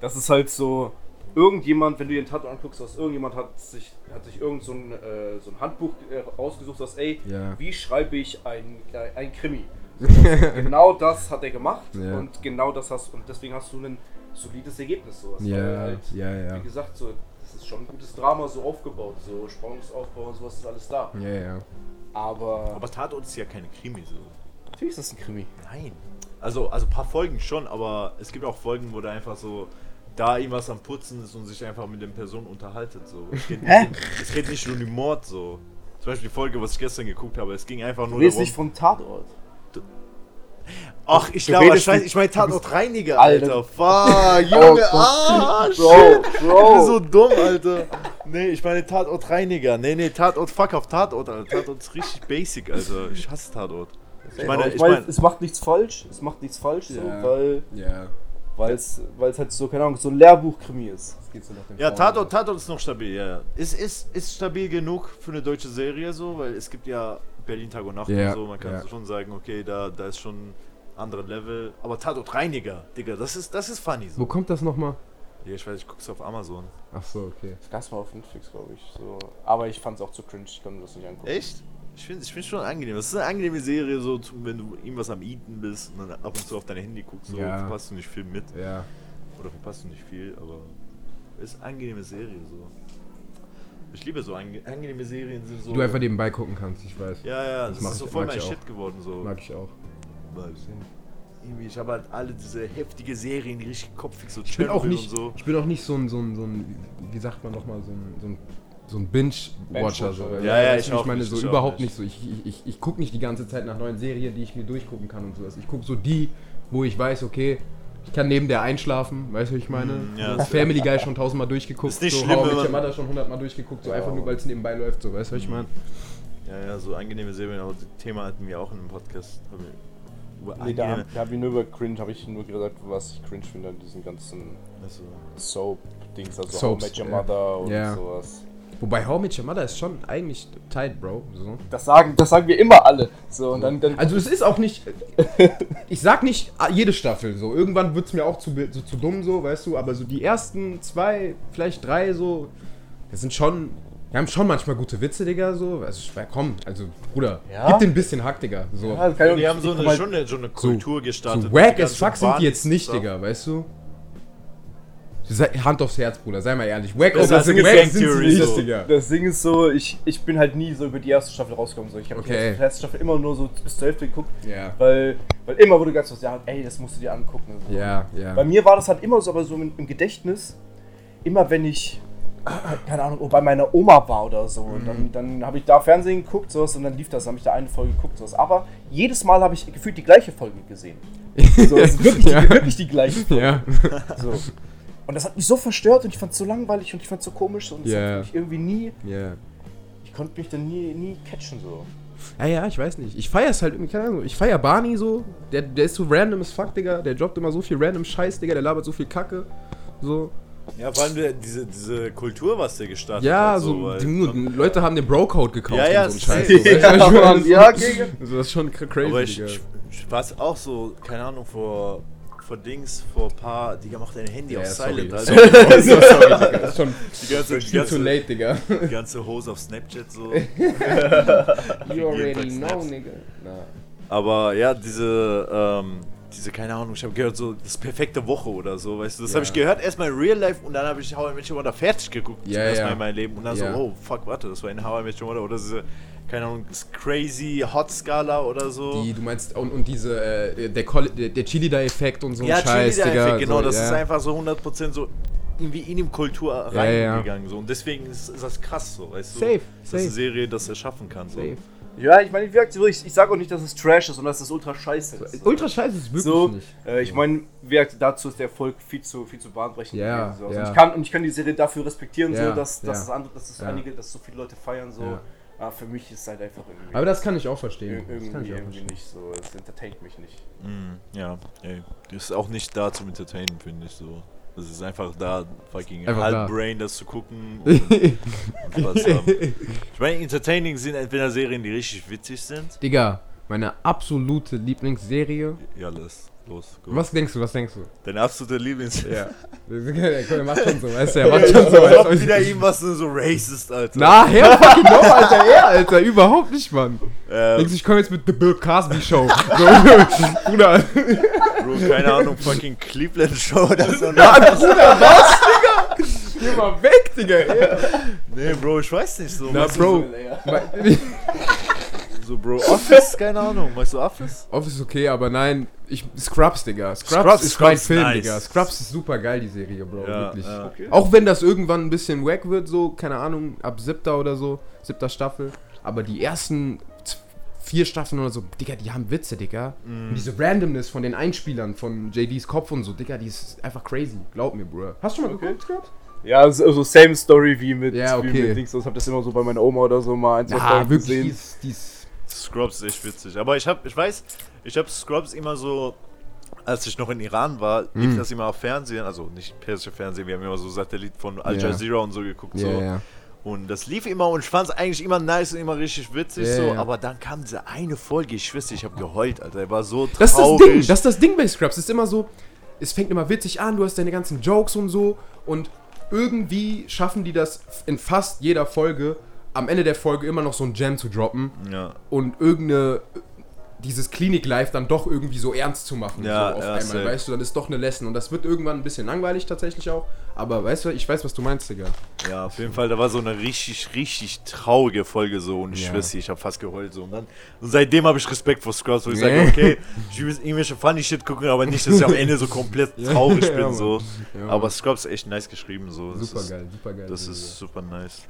E: das ist halt so, irgendjemand, wenn du den Tatort anguckst, dass irgendjemand hat sich, hat sich irgend so ein, äh, so ein Handbuch äh, rausgesucht, dass, ey,
C: Ja.
E: wie schreibe ich ein, äh, ein Krimi? genau das hat er gemacht
C: Ja.
E: und genau das hast und deswegen hast du ein solides Ergebnis. So.
C: Ja,
E: halt,
C: ja, ja.
E: Wie gesagt, so, das ist schon ein gutes Drama so aufgebaut, so Spannungsaufbau und sowas ist alles da.
C: Ja, ja.
E: Aber,
B: Aber Tatort ist ja keine Krimi so.
E: natürlich ist das ein Krimi.
B: Nein. Also, also ein paar Folgen schon, aber es gibt auch Folgen, wo da einfach so da irgendwas am Putzen ist und sich einfach mit den Personen unterhaltet. So. Es, geht nicht, es geht nicht um den Mord so. Zum Beispiel die Folge, was ich gestern geguckt habe, es ging einfach
E: Du
B: nur
E: redest
B: darum.
E: nicht vom Tatort.
B: Ach, ich
E: du
B: glaube, ich, ich meine Tatort Reiniger,
E: Alter.
B: Alter. Fuck, Junge,
E: Gott.
B: ah,
E: Bro,
B: shit. Ich bin
E: Bro.
B: so dumm, Alter. Nee, ich meine Tatort Reiniger. Nee, nee, Tatort, fuck auf Tatort, Alter. Tatort ist richtig basic, Alter. Ich hasse Tatort. Ich meine,
E: ich
B: ich
E: meine,
B: meine,
E: es macht nichts falsch, es macht nichts falsch, so,
C: Ja.
E: weil
C: Ja.
E: Weil es weil es halt so keine Ahnung so ein Lehrbuch-Krimi ist. So nach dem
B: ja. Tatort, Tatort ist noch stabil, ja. ja. Ist, ist, ist stabil genug für eine deutsche Serie so, weil es gibt ja Berlin Tag und Nacht
C: Ja,
B: und so. Man kann
C: ja.
B: schon sagen, okay, da, da ist schon ein anderes Level. Aber Tatort Reiniger, Digga, das ist, das ist funny
C: Wo
B: so.
C: kommt das nochmal?
B: Ja, ich weiß, ich guck's auf Amazon.
C: Ach so, okay.
E: Das gab's mal auf Netflix, glaube ich. So. Aber ich fand es auch zu cringe, ich konnte das nicht angucken.
B: Echt? Ich finde ich find's schon angenehm. Das ist eine angenehme Serie, so wenn du irgendwas am Eaten bist und dann ab und zu auf dein Handy guckst, so
C: Ja.
B: verpasst du nicht viel mit.
C: Ja.
B: Oder verpasst du nicht viel, aber ist eine angenehme Serie so. Ich liebe so ange angenehme Serien sind so.
C: Du einfach nebenbei gucken kannst, ich weiß.
B: Ja, ja,
C: Das
B: das, ist so
C: ich-
B: voll mein
C: ich auch.
B: Shit geworden so.
C: Mag ich auch.
B: Irgendwie, ich habe halt alle diese heftige Serien, die richtig kopfig so
C: Ich bin auch nicht,
B: und so.
C: ich bin auch nicht so ein, so ein, so ein wie sagt man nochmal, so ein, so ein, so ein Binge-Watcher. So.
E: Binge-Watcher.
B: Ja, ja,
C: weißt
B: ich
C: du,
B: auch
C: meine
B: nicht,
C: so
B: ich auch
C: überhaupt
B: nicht.
C: nicht so. Ich, ich, ich, ich gucke nicht die ganze Zeit nach neuen Serien, die ich mir durchgucken kann und sowas. Ich gucke so die, wo ich weiß, okay, ich kann neben der einschlafen, weißt du, was ich meine?
B: Mm, ja,
C: Family Guy schon tausendmal durchgeguckt,
B: Ist nicht
C: so
B: schlimm,
C: How I Met Your
B: man-
C: Mother schon hundertmal durchgeguckt, so einfach nur, weil es nebenbei läuft, so, weißt du, was ich meine?
B: Ja, ja, so angenehme Serien, aber das Thema hatten wir auch in einem Podcast. Über
E: Nee, da, da habe ich nur über cringe, habe ich nur gesagt, was ich cringe finde an diesen ganzen
B: also,
E: Soap-Dings, also How I
C: Soaps,
E: Met Your
C: ja.
E: Mother und
C: Ja.
E: sowas.
C: Wobei How I Met Your Mother ist schon eigentlich tight, Bro. So.
E: Das sagen, das sagen wir immer alle. So, und dann, dann
C: Also es ist auch nicht. Ich sag nicht ah, jede Staffel so. Irgendwann wird's mir auch zu, so, zu dumm so, weißt du. Aber so die ersten zwei, vielleicht drei so, das sind schon. Wir haben schon manchmal gute Witze, Digga, so. Also, komm, also, Bruder,
E: Ja?
C: gib den ein bisschen Hack, Digga. So,
E: Ja,
B: die haben so eine, schon eine, schon eine Kultur gestartet.
C: so wack as fuck sind die jetzt nicht,
B: Barney-Stuff.
C: Digga, weißt du? Hand aufs Herz, Bruder, sei mal ehrlich. Wack
B: Das
C: as
B: ist
C: wack sind sie
B: Theory
C: nicht,
B: so.
E: Das Ding ist so, ich, ich bin halt nie so über die erste Staffel rausgekommen. So. Ich habe
C: Okay.
E: die erste Staffel immer nur so bis zur Hälfte geguckt,
C: Ja.
E: weil, weil immer wurde ganz was, ja, ey, das musst du dir angucken. So.
C: Ja, ja.
E: Bei mir war das halt immer so, aber so im, im Gedächtnis, immer wenn ich, keine Ahnung, oh, bei meiner Oma war oder so,
C: Mhm.
E: dann, dann habe ich da Fernsehen geguckt, sowas, und dann lief das, dann habe ich da eine Folge geguckt, sowas. Aber jedes Mal habe ich gefühlt die gleiche Folge gesehen. So, es ist wirklich,
C: Ja.
E: die, wirklich die gleiche Folge.
C: Ja.
E: So. Und das hat mich so verstört und ich fand es so langweilig und ich fand es so komisch und es
C: Ja.
E: hat mich irgendwie nie,
C: Ja.
E: ich konnte mich dann nie, nie catchen so.
C: Ja, ja, ich weiß nicht. Ich feier's halt irgendwie, keine Ahnung. Ich feier Barney so. Der, der ist so random as fuck, Digga. Der droppt immer so viel random Scheiß, Digga. Der labert so viel Kacke. So.
B: Ja, vor allem der, diese, diese Kultur, was der gestartet
C: Ja,
B: hat.
C: so.
B: weil-
C: die, Leute haben den Bro-Code gekauft
B: Ja, ja,
C: und so ein Scheiß.
B: safe.
C: So,
E: ja, gegen.
C: Also das ist schon cra- crazy,
B: Aber ich,
C: Digga.
B: ich, ich war auch so, keine Ahnung, vor, vor Dings, vor ein paar, Digga, mach dein Handy
C: Ja,
B: auf Silent,
C: sorry.
B: Alter.
C: so, sorry, Digga. Das ist schon
B: Die ganze, die,
C: viel too
B: ganze,
C: late, Digga.
B: die ganze Hose auf Snapchat so.
C: You already know, nigga.
B: Aber ja, diese, ähm, diese, keine Ahnung, ich habe gehört, so das perfekte Woche oder so, weißt du, das
C: Ja.
B: habe ich gehört, erstmal in Real Life und dann habe ich How I Met Your Mother fertig geguckt,
C: Ja,
B: erstmal
C: ja.
B: in meinem Leben und dann
C: Ja.
B: so, oh, fuck, warte, das war in How I Met Your Mother oder diese, keine Ahnung, das Crazy Hot Skala oder so.
C: Die, du meinst, und, und diese, äh, der, Col- der, der Chili-Da-Effekt und so ein
B: ja,
C: Scheiß, Digga.
B: Cheerleader-Effekt, genau,
C: so,
B: das ist einfach so 100% so irgendwie in die Kultur reingegangen, so und deswegen ist, ist das krass, so, weißt du,
C: Safe,
B: dass eine
C: safe.
B: Serie das erschaffen kann, so.
C: Safe.
E: Ja, ich meine, wie gesagt, ich, ich sage auch nicht, dass es Trash ist und dass es ultra scheiße ist.
C: Ultra scheiße ist wirklich
E: so,
C: nicht.
E: äh, ich meine, wie gesagt, dazu ist der Erfolg viel zu, viel zu bahnbrechend
C: Ja,
E: gewesen. So. Also
C: ja.
E: ich kann, und ich kann die Serie dafür respektieren,
C: Ja,
E: so, dass, dass, es andere, dass es einige, dass so viele Leute feiern. So. Aber für mich ist es halt einfach irgendwie,
C: Aber das kann ich auch verstehen.
E: ir-
C: Das kann
E: irgendwie,
C: ich auch
E: irgendwie
C: verstehen.
E: nicht so. Es entertaint mich nicht.
B: Mm, ja, ey. Das ist auch nicht da zum Entertainen, finde ich so. Das ist einfach da, fucking
C: Einfach
B: halb
C: da.
B: Brain, das zu gucken. Ich meine, entertaining sind entweder Serien, die richtig witzig sind.
C: Digga, meine absolute Lieblingsserie,
B: Ja, alles. Los, go.
C: Was denkst du, was denkst du?
B: Dein absoluter Lieblings...
C: Ja. Der macht schon so, weißt du, er macht schon so.
B: Ob
C: Als
B: wieder irgendwas so racist, Alter.
C: Na, Herr fucking no, Alter, er, Alter, überhaupt nicht, Mann.
B: Ähm,
C: Denkst du, ich komme jetzt mit The Bill Cosby Show. So, Bruder.
B: Bro, keine Ahnung, fucking Cleveland Show oder so.
C: Ja, Bruder, was, Digga? Geh mal weg, Digga. ey.
B: Nee, Bro, ich weiß nicht so.
C: Na, Bro.
B: So, Bro, Office, keine Ahnung. Weißt du Office?
C: Office ist okay, aber nein, ich, Scrubs, Digga. Scrubs,
B: Scrubs-
C: ist mein Film,
B: nice.
C: Digga. Scrubs ist super geil, die Serie, Bro.
B: Ja,
C: wirklich.
B: ja.
C: Auch wenn das irgendwann ein bisschen wack wird, so, keine Ahnung, ab siebter oder so, siebter Staffel. Aber die ersten vier Staffeln oder so, Digga, die haben Witze, Digga.
B: Mhm.
C: Und diese Randomness von den Einspielern, von JDs Kopf und so, Digga, die ist einfach crazy. Glaub mir, Bro. Hast du schon mal
E: Okay.
C: geguckt, Scrubs?
E: Ja, so also same Story wie mit,
C: Ja,
E: wie
C: okay.
E: mit Dings. Ich hab das immer so bei meiner Oma oder so mal ein, zwei
C: Ja, wirklich,
E: gesehen.
C: ist, die ist
B: Scrubs ist echt witzig. Aber ich hab, ich weiß, ich hab Scrubs immer so, als ich noch in Iran war, lief
C: Mm.
B: das immer auf Fernsehen, also nicht persische Fernsehen, wir haben immer so Satellit von Al
C: Ja.
B: Jazeera und so geguckt. So.
C: ja.
B: Und das lief immer und ich fand es eigentlich immer nice und immer richtig witzig
C: Ja,
B: so.
C: ja.
B: Aber dann kam diese eine Folge, ich dir, ich hab geheult, Alter. Er war so traurig.
C: Das ist das Ding, das ist das Ding bei Scrubs. Es ist immer so, es fängt immer witzig an, du hast deine ganzen Jokes und so und irgendwie schaffen die das in fast jeder Folge, am Ende der Folge immer noch so ein Gem zu droppen
B: ja.
C: und irgendeine dieses Klinik-Life dann doch irgendwie so ernst zu machen,
B: Ja,
C: so auf
B: ja,
C: einmal,
B: safe.
C: weißt du, dann ist doch eine Lesson und das wird irgendwann ein bisschen langweilig tatsächlich auch, aber weißt du, ich weiß, was du meinst, Digga.
B: ja, auf jeden Fall, da war so eine richtig, richtig traurige Folge so und ich
C: Ja.
B: schwör's dir, ich hab fast geheult so. Und, dann, und seitdem habe ich Respekt vor Scrubs, wo ich sage, okay, ich will irgendwelche funny Shit gucken, aber nicht, dass ich am Ende so komplett traurig
C: Ja,
B: bin so. Aber Scrubs ist echt nice geschrieben so. Das
C: super
B: ist,
C: geil, super geil.
B: Das ist super nice.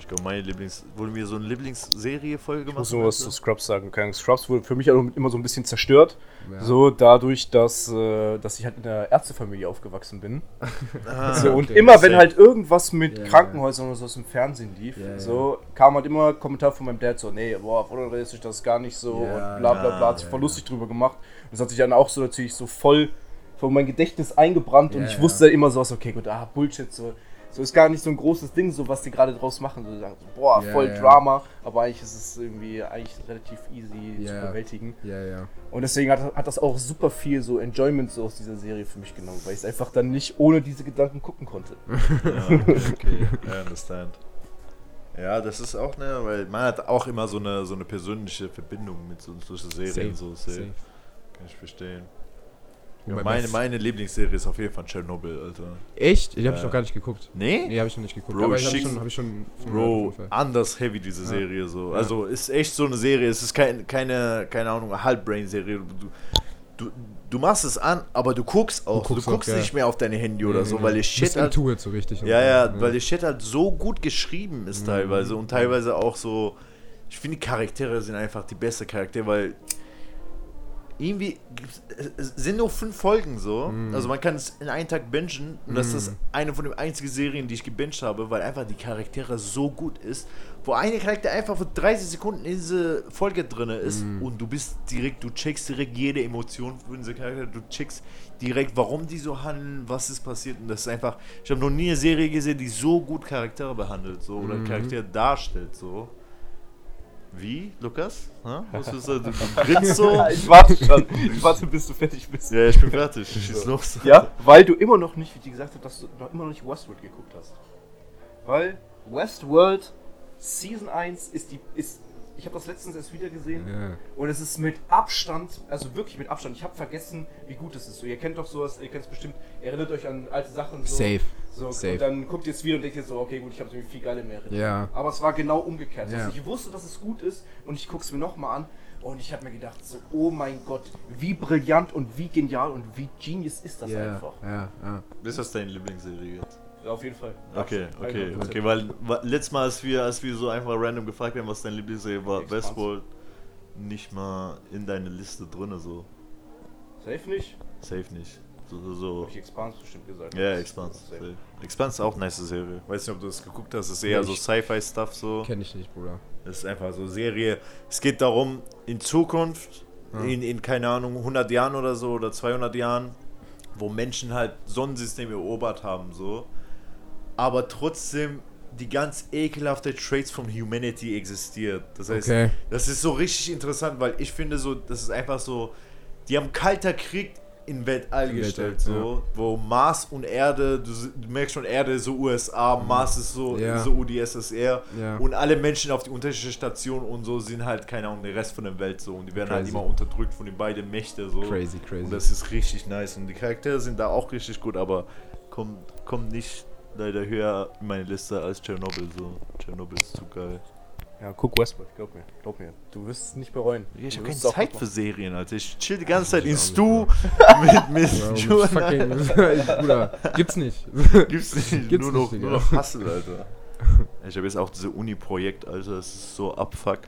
B: Ich glaube, meine Lieblings... Wollen wir so eine Lieblingsserie-Folge
E: Ich
B: machen?
E: muss nur was zu? Scrubs sagen. Keine Ahnung, Scrubs wurde für mich auch immer so ein bisschen zerstört.
C: Ja.
E: So dadurch, dass, äh, dass ich halt in der Ärztefamilie aufgewachsen bin.
B: Ah,
E: So, und
C: okay.
E: immer wenn halt irgendwas mit
C: Ja,
E: Krankenhäusern oder so aus dem Fernsehen lief,
C: Ja, ja.
E: so kam halt immer ein Kommentar von meinem Dad so, nee, boah, ist sich das gar nicht so
C: Ja,
E: und bla bla bla,
B: ja,
E: hat sich
C: ja,
E: voll
C: ja.
E: lustig drüber gemacht. Und das hat sich dann auch so natürlich so voll von mein Gedächtnis eingebrannt und
C: Ja,
E: ich
C: ja.
E: wusste immer so, was, okay, gut, ah, Bullshit, so. So ist gar nicht so ein großes Ding, so was die gerade draus machen. So, sagen so, boah,
C: Ja,
E: voll
C: ja.
E: Drama, aber eigentlich ist es irgendwie eigentlich relativ easy zu
C: Ja.
E: bewältigen.
C: Ja, ja.
E: Und deswegen hat, hat das auch super viel so Enjoyment so aus dieser Serie für mich genommen, weil ich es einfach dann nicht ohne diese Gedanken gucken konnte.
B: Ja, okay, I understand. Ja, das ist auch ne, weil man hat auch immer so eine so eine persönliche Verbindung mit so solchen Serien so. Safe. Kann ich verstehen. Ja, meine, meine Lieblingsserie ist auf jeden Fall Tschernobyl, Alter.
C: Echt? Die habe ich
B: Ja.
C: noch gar nicht geguckt.
B: Nee?
C: Nee, habe ich noch nicht geguckt.
B: Bro,
C: aber ich habe schon, hab ich schon
B: Bro, anders heavy diese
C: Ja.
B: Serie so.
C: Ja.
B: Also ist echt so eine Serie. Es ist kein, keine, keine Ahnung, Halbbrain-Serie. Du, du, du machst es an, aber du guckst auch. Du
C: guckst
B: guckst,
C: auch, ja.
B: nicht mehr auf dein Handy oder so,
C: Nee,
B: weil
C: nee. Bist
B: Shit halt,
C: into it so richtig.
B: ja,
C: so.
B: ja, weil der Shit halt so gut geschrieben ist
C: Mhm.
B: teilweise und teilweise auch so. Ich finde die Charaktere sind einfach die beste Charaktere, weil irgendwie sind nur fünf Folgen so.
C: Mhm.
B: Also man kann es in einen Tag bingen und das ist eine von den einzigen Serien, die ich gebinged habe, weil einfach die Charaktere so gut ist. Wo eine Charakter einfach für 30 Sekunden in diese Folge drin ist
C: Mhm.
B: und du bist direkt, du checkst direkt jede Emotion von diese Charakter, du checkst direkt, warum die so handeln, was ist passiert und das ist einfach, ich habe noch nie eine Serie gesehen, die so gut Charaktere behandelt, so oder
C: Mhm.
B: Charaktere darstellt, so. Wie, Lukas? Ha? Was ist das? Du grinst so?
E: Ich warte schon. Ich warte, bis du fertig bist.
B: Ja, ich bin fertig. Schieß los.
E: Ja, weil du immer noch nicht, wie die gesagt hat, dass du noch immer noch nicht Westworld geguckt hast. Weil Westworld Season 1 ist die ist ich habe das letztens erst wieder gesehen
C: Ja.
E: und es ist mit Abstand, also wirklich mit Abstand. Ich habe vergessen, wie gut es ist. So, ihr kennt doch sowas, ihr kennt es bestimmt. Erinnert euch an alte Sachen so.
C: Safe.
E: So,
C: Safe.
E: und dann guckt ihr es wieder und denkt ihr so, okay, gut, ich habe irgendwie viel geile mehr.
C: Ja.
E: Aber es war genau umgekehrt.
C: Ja.
E: Also ich wusste, dass es gut ist und ich gucke es mir nochmal an und ich habe mir gedacht, so, oh mein Gott, wie brillant und wie genial und wie genius ist das
C: Ja,
E: einfach.
C: ja, ja.
B: Ist das deine Lieblingsserie jetzt?
E: Ja, auf jeden Fall.
B: Okay, okay,
E: 100%.
B: okay, weil wa- letztes Mal, als wir, als wir so einfach random gefragt haben, was deine Lieblingsserie war. Westworld nicht mal in deine Liste drin, so.
E: Safe nicht?
B: Safe nicht. So.
E: Hab ich Expanse bestimmt gesagt.
B: Ja, Expanse.
E: Safe.
B: Safe. Expanse ist auch eine nice Serie. Weiß nicht, ob du das geguckt hast. ist eher
C: Nee,
B: so Sci-Fi-Stuff so.
C: Kenn ich nicht, Bruder.
B: Das ist einfach so Serie. Es geht darum, in Zukunft,
C: Ja.
B: in, in keine Ahnung, 100 Jahren oder so oder 200 Jahren, wo Menschen halt Sonnensystem erobert haben, so. Aber trotzdem die ganz ekelhafte Traits von Humanity existiert. Das heißt,
C: Okay.
B: das ist so richtig interessant, weil ich finde so, das ist einfach so, die haben kalter Krieg in Weltall
C: In
B: gestellt,
C: Weltall,
B: so, wo Mars und Erde, du, du merkst schon, Erde ist so USA, Mars ist so,
C: Mhm. Ja.
B: so UdSSR
C: Ja.
B: und alle Menschen auf die unterschiedlichen Stationen und so sind halt, keine Ahnung, der Rest von der Welt so und die werden halt
C: Crazy.
B: immer unterdrückt von den beiden Mächten so.
C: Crazy, crazy.
B: Und das ist richtig nice und die Charaktere sind da auch richtig gut, aber kommt, kommt nicht leider höher in meine Liste als Chernobyl so. Chernobyl ist zu geil.
E: Ja, guck Westworld, glaub mir. Glaub mir. Du wirst es nicht bereuen.
B: Ich habe keine Zeit für. Serien, Alter. Ich chill die ganze Zeit in Stu mit, mit
C: Bro,
B: Joanna.
C: fucking, Bruder, gibt's nicht.
B: Gibt's nicht.
C: Gibt's
B: nur, noch,
C: nicht,
B: nur noch Hustle, Alter. Ich habe jetzt auch diese Uni-Projekt, Alter. Das ist so abfuck.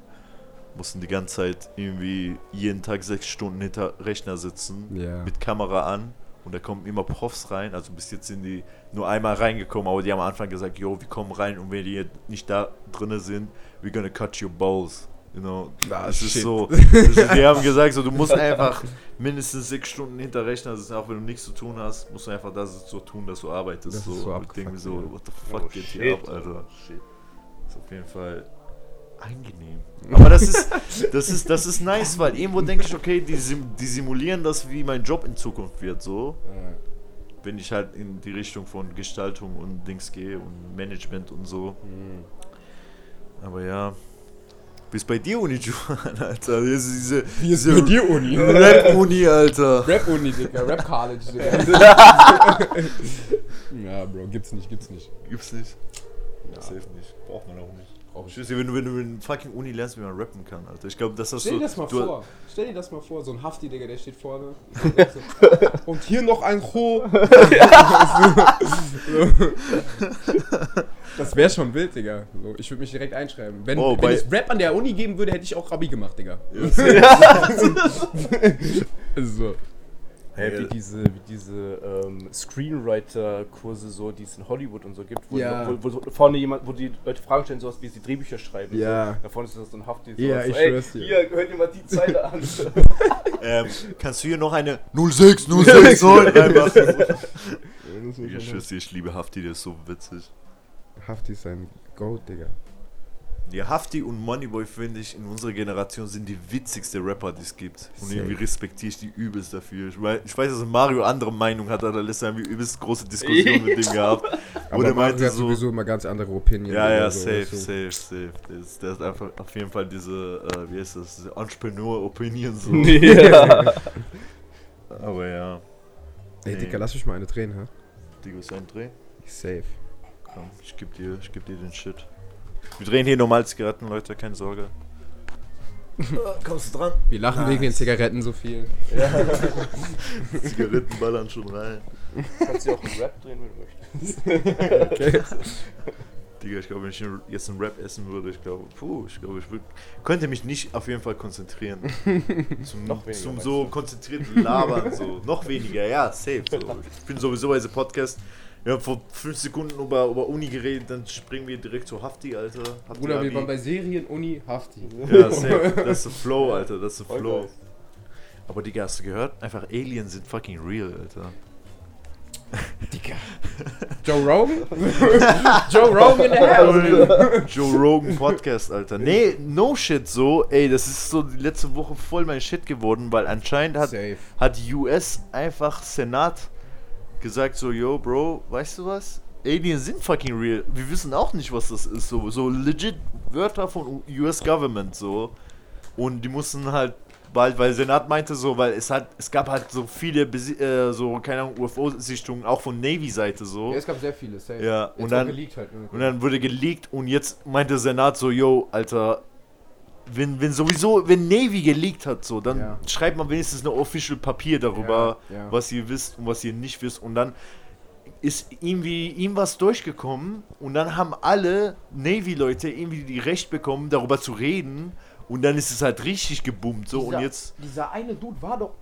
B: Mussten die ganze Zeit irgendwie jeden Tag sechs Stunden hinter Rechner sitzen.
C: Ja.
B: Mit Kamera an. Und da kommen immer Profs rein. Also bis jetzt sind die nur einmal reingekommen. Aber die haben am Anfang gesagt, yo, wir kommen rein. Und wenn die nicht da drinne sind, we're gonna cut your balls. You know,
C: Ah,
B: das ist so. Das ist, die haben gesagt, so, du musst einfach mindestens sechs Stunden hinter Rechner sitzen, auch wenn du nichts zu tun hast, musst du einfach das so tun, dass du arbeitest.
C: Das ist
B: so.
C: so
B: Und ich denke mir so, what the fuck
E: Oh,
B: geht
E: shit,
B: hier ab, Alter? Shit. Ist auf jeden Fall angenehm. Aber das ist, das ist, das ist nice, weil irgendwo denke ich, okay, die, sim die simulieren das, wie mein Job in Zukunft wird, so. Wenn ich halt in die Richtung von Gestaltung und Dings gehe und Management und so.
C: Mhm.
B: Aber ja. Ist bei dir, Uni, Juan, Alter? Hier ist diese,
C: Wie ist
B: diese
C: mit dir, Uni?
B: Rap-Uni, Alter.
C: Rap-Uni, Digga. Rap-College, Digga. ja, Bro, gibt's nicht, gibt's nicht.
B: Gibt's nicht.
C: Ja.
B: Safe nicht. Braucht man auch nicht.
C: Brauch
B: Ich weiß nicht, wenn du, wenn du in fucking Uni lernst, wie man rappen kann, Alter. Ich glaube, das hast
C: Stell dir das mal
B: du,
C: vor. Stell dir das mal vor, so ein Hafti, Digga, der steht vorne. Und hier noch ein Cho. das wäre schon wild, Digga. So, ich würde mich direkt einschreiben. Wenn,
B: Oh,
C: wenn es Rap an der Uni geben würde, hätte ich auch Abi gemacht, Digga. so.
B: Ja.
E: wie diese, wie diese ähm, Screenwriter-Kurse, so, die es in Hollywood und so gibt, wo,
C: Ja.
E: wo, wo, wo vorne jemand, wo die Leute Fragen stellen, sowas wie sie Drehbücher schreiben.
C: Ja.
E: So. Da vorne ist das so ein Hafti.
C: Ja,
E: sowas
C: ich
E: so, ey,
C: schwör's dir.
E: Hier, hört ihr mal die Zeile an.
B: ähm, kannst du hier noch eine 06, 06 holen? Ich schwör's dir, ich liebe Hafti, der ist so witzig.
C: Hafti ist ein Goat, Digga.
B: Die Hafti und Moneyboy, finde ich, in unserer Generation sind die witzigste Rapper, die es gibt. Und
C: Safe.
B: irgendwie respektiere ich die übelst dafür. Ich weiß, ich weiß dass Mario andere Meinung hat, hat er letztes Jahr übelst große Diskussionen mit dem gehabt. Wo
C: Aber
B: der
C: Mario
B: meinte
C: hat
B: so,
C: sowieso immer ganz andere Opinion.
B: Ja, ja,
C: so,
B: safe,
C: weißt du.
B: safe, safe. Der ist, einfach auf jeden Fall diese, äh, wie heißt das, diese Entrepreneur-Opinion so.
E: ja.
B: Aber ja,
C: Ey,
B: Nee.
C: Digga, lass mich mal eine drehen, hä?
B: Digga, ist ein Dreh.
C: Safe.
B: Komm, ich geb dir, ich geb dir den Shit. Wir drehen hier normal Zigaretten, Leute, keine Sorge. Kommst du dran?
C: Wir lachen wegen den Zigaretten so viel.
B: Zigaretten ballern schon rein.
E: Kannst du auch einen Rap drehen, wenn du möchtest.
C: Okay.
B: Digga, ich glaube, wenn ich jetzt einen Rap essen würde, ich glaube, puh, ich glaube, ich würd, könnte mich nicht auf jeden Fall konzentrieren. Zum,
E: Noch weniger,
B: zum so konzentrierten Labern, so. Noch weniger, ja, safe. So. Ich bin sowieso bei diesem Podcast. Wir haben vor fünf Sekunden über, über Uni geredet, dann springen wir direkt zu Hafti, Alter. Hafti
C: Bruder, wir
B: Abi.
C: waren bei Serien, Uni, Hafti.
B: Ja, safe. Das ist der Flow, Alter, das ist der Flow. Aber Digga, hast du gehört? Einfach Aliens sind fucking real, Alter.
C: Digga. Joe Rogan? Joe Rogan in der House.
B: Joe Rogan Podcast, Alter. Nee, no shit so. Ey, das ist so die letzte Woche voll mein Shit geworden, weil anscheinend hat,
C: Safe.
B: hat US einfach Senat gesagt so, yo, Bro, weißt du was? Aliens sind fucking real. Wir wissen auch nicht, was das ist. So, so legit Wörter von US Government so. Und die mussten halt bald, weil Senat meinte so, weil es hat, es gab halt so viele, Besi äh, so, keine Ahnung, UFO-Sichtungen, auch von Navy-Seite so.
C: Ja, es gab sehr viele, safe.
B: Ja,
C: Jetzt
B: und dann-
C: halt. ne?
B: Und dann wurde geleakt und jetzt meinte Senat so, yo, Alter, wenn, wenn sowieso, wenn Navy geleakt hat, so, dann
C: Ja.
B: schreibt man wenigstens eine official Papier darüber,
C: Ja, ja.
B: was ihr wisst und was ihr nicht wisst. Und dann ist irgendwie ihm was durchgekommen und dann haben alle Navy-Leute irgendwie die Recht bekommen, darüber zu reden. Und dann ist es halt richtig geboomt. So, und
C: Dieser-
B: jetzt.
C: Dieser eine Dude war doch.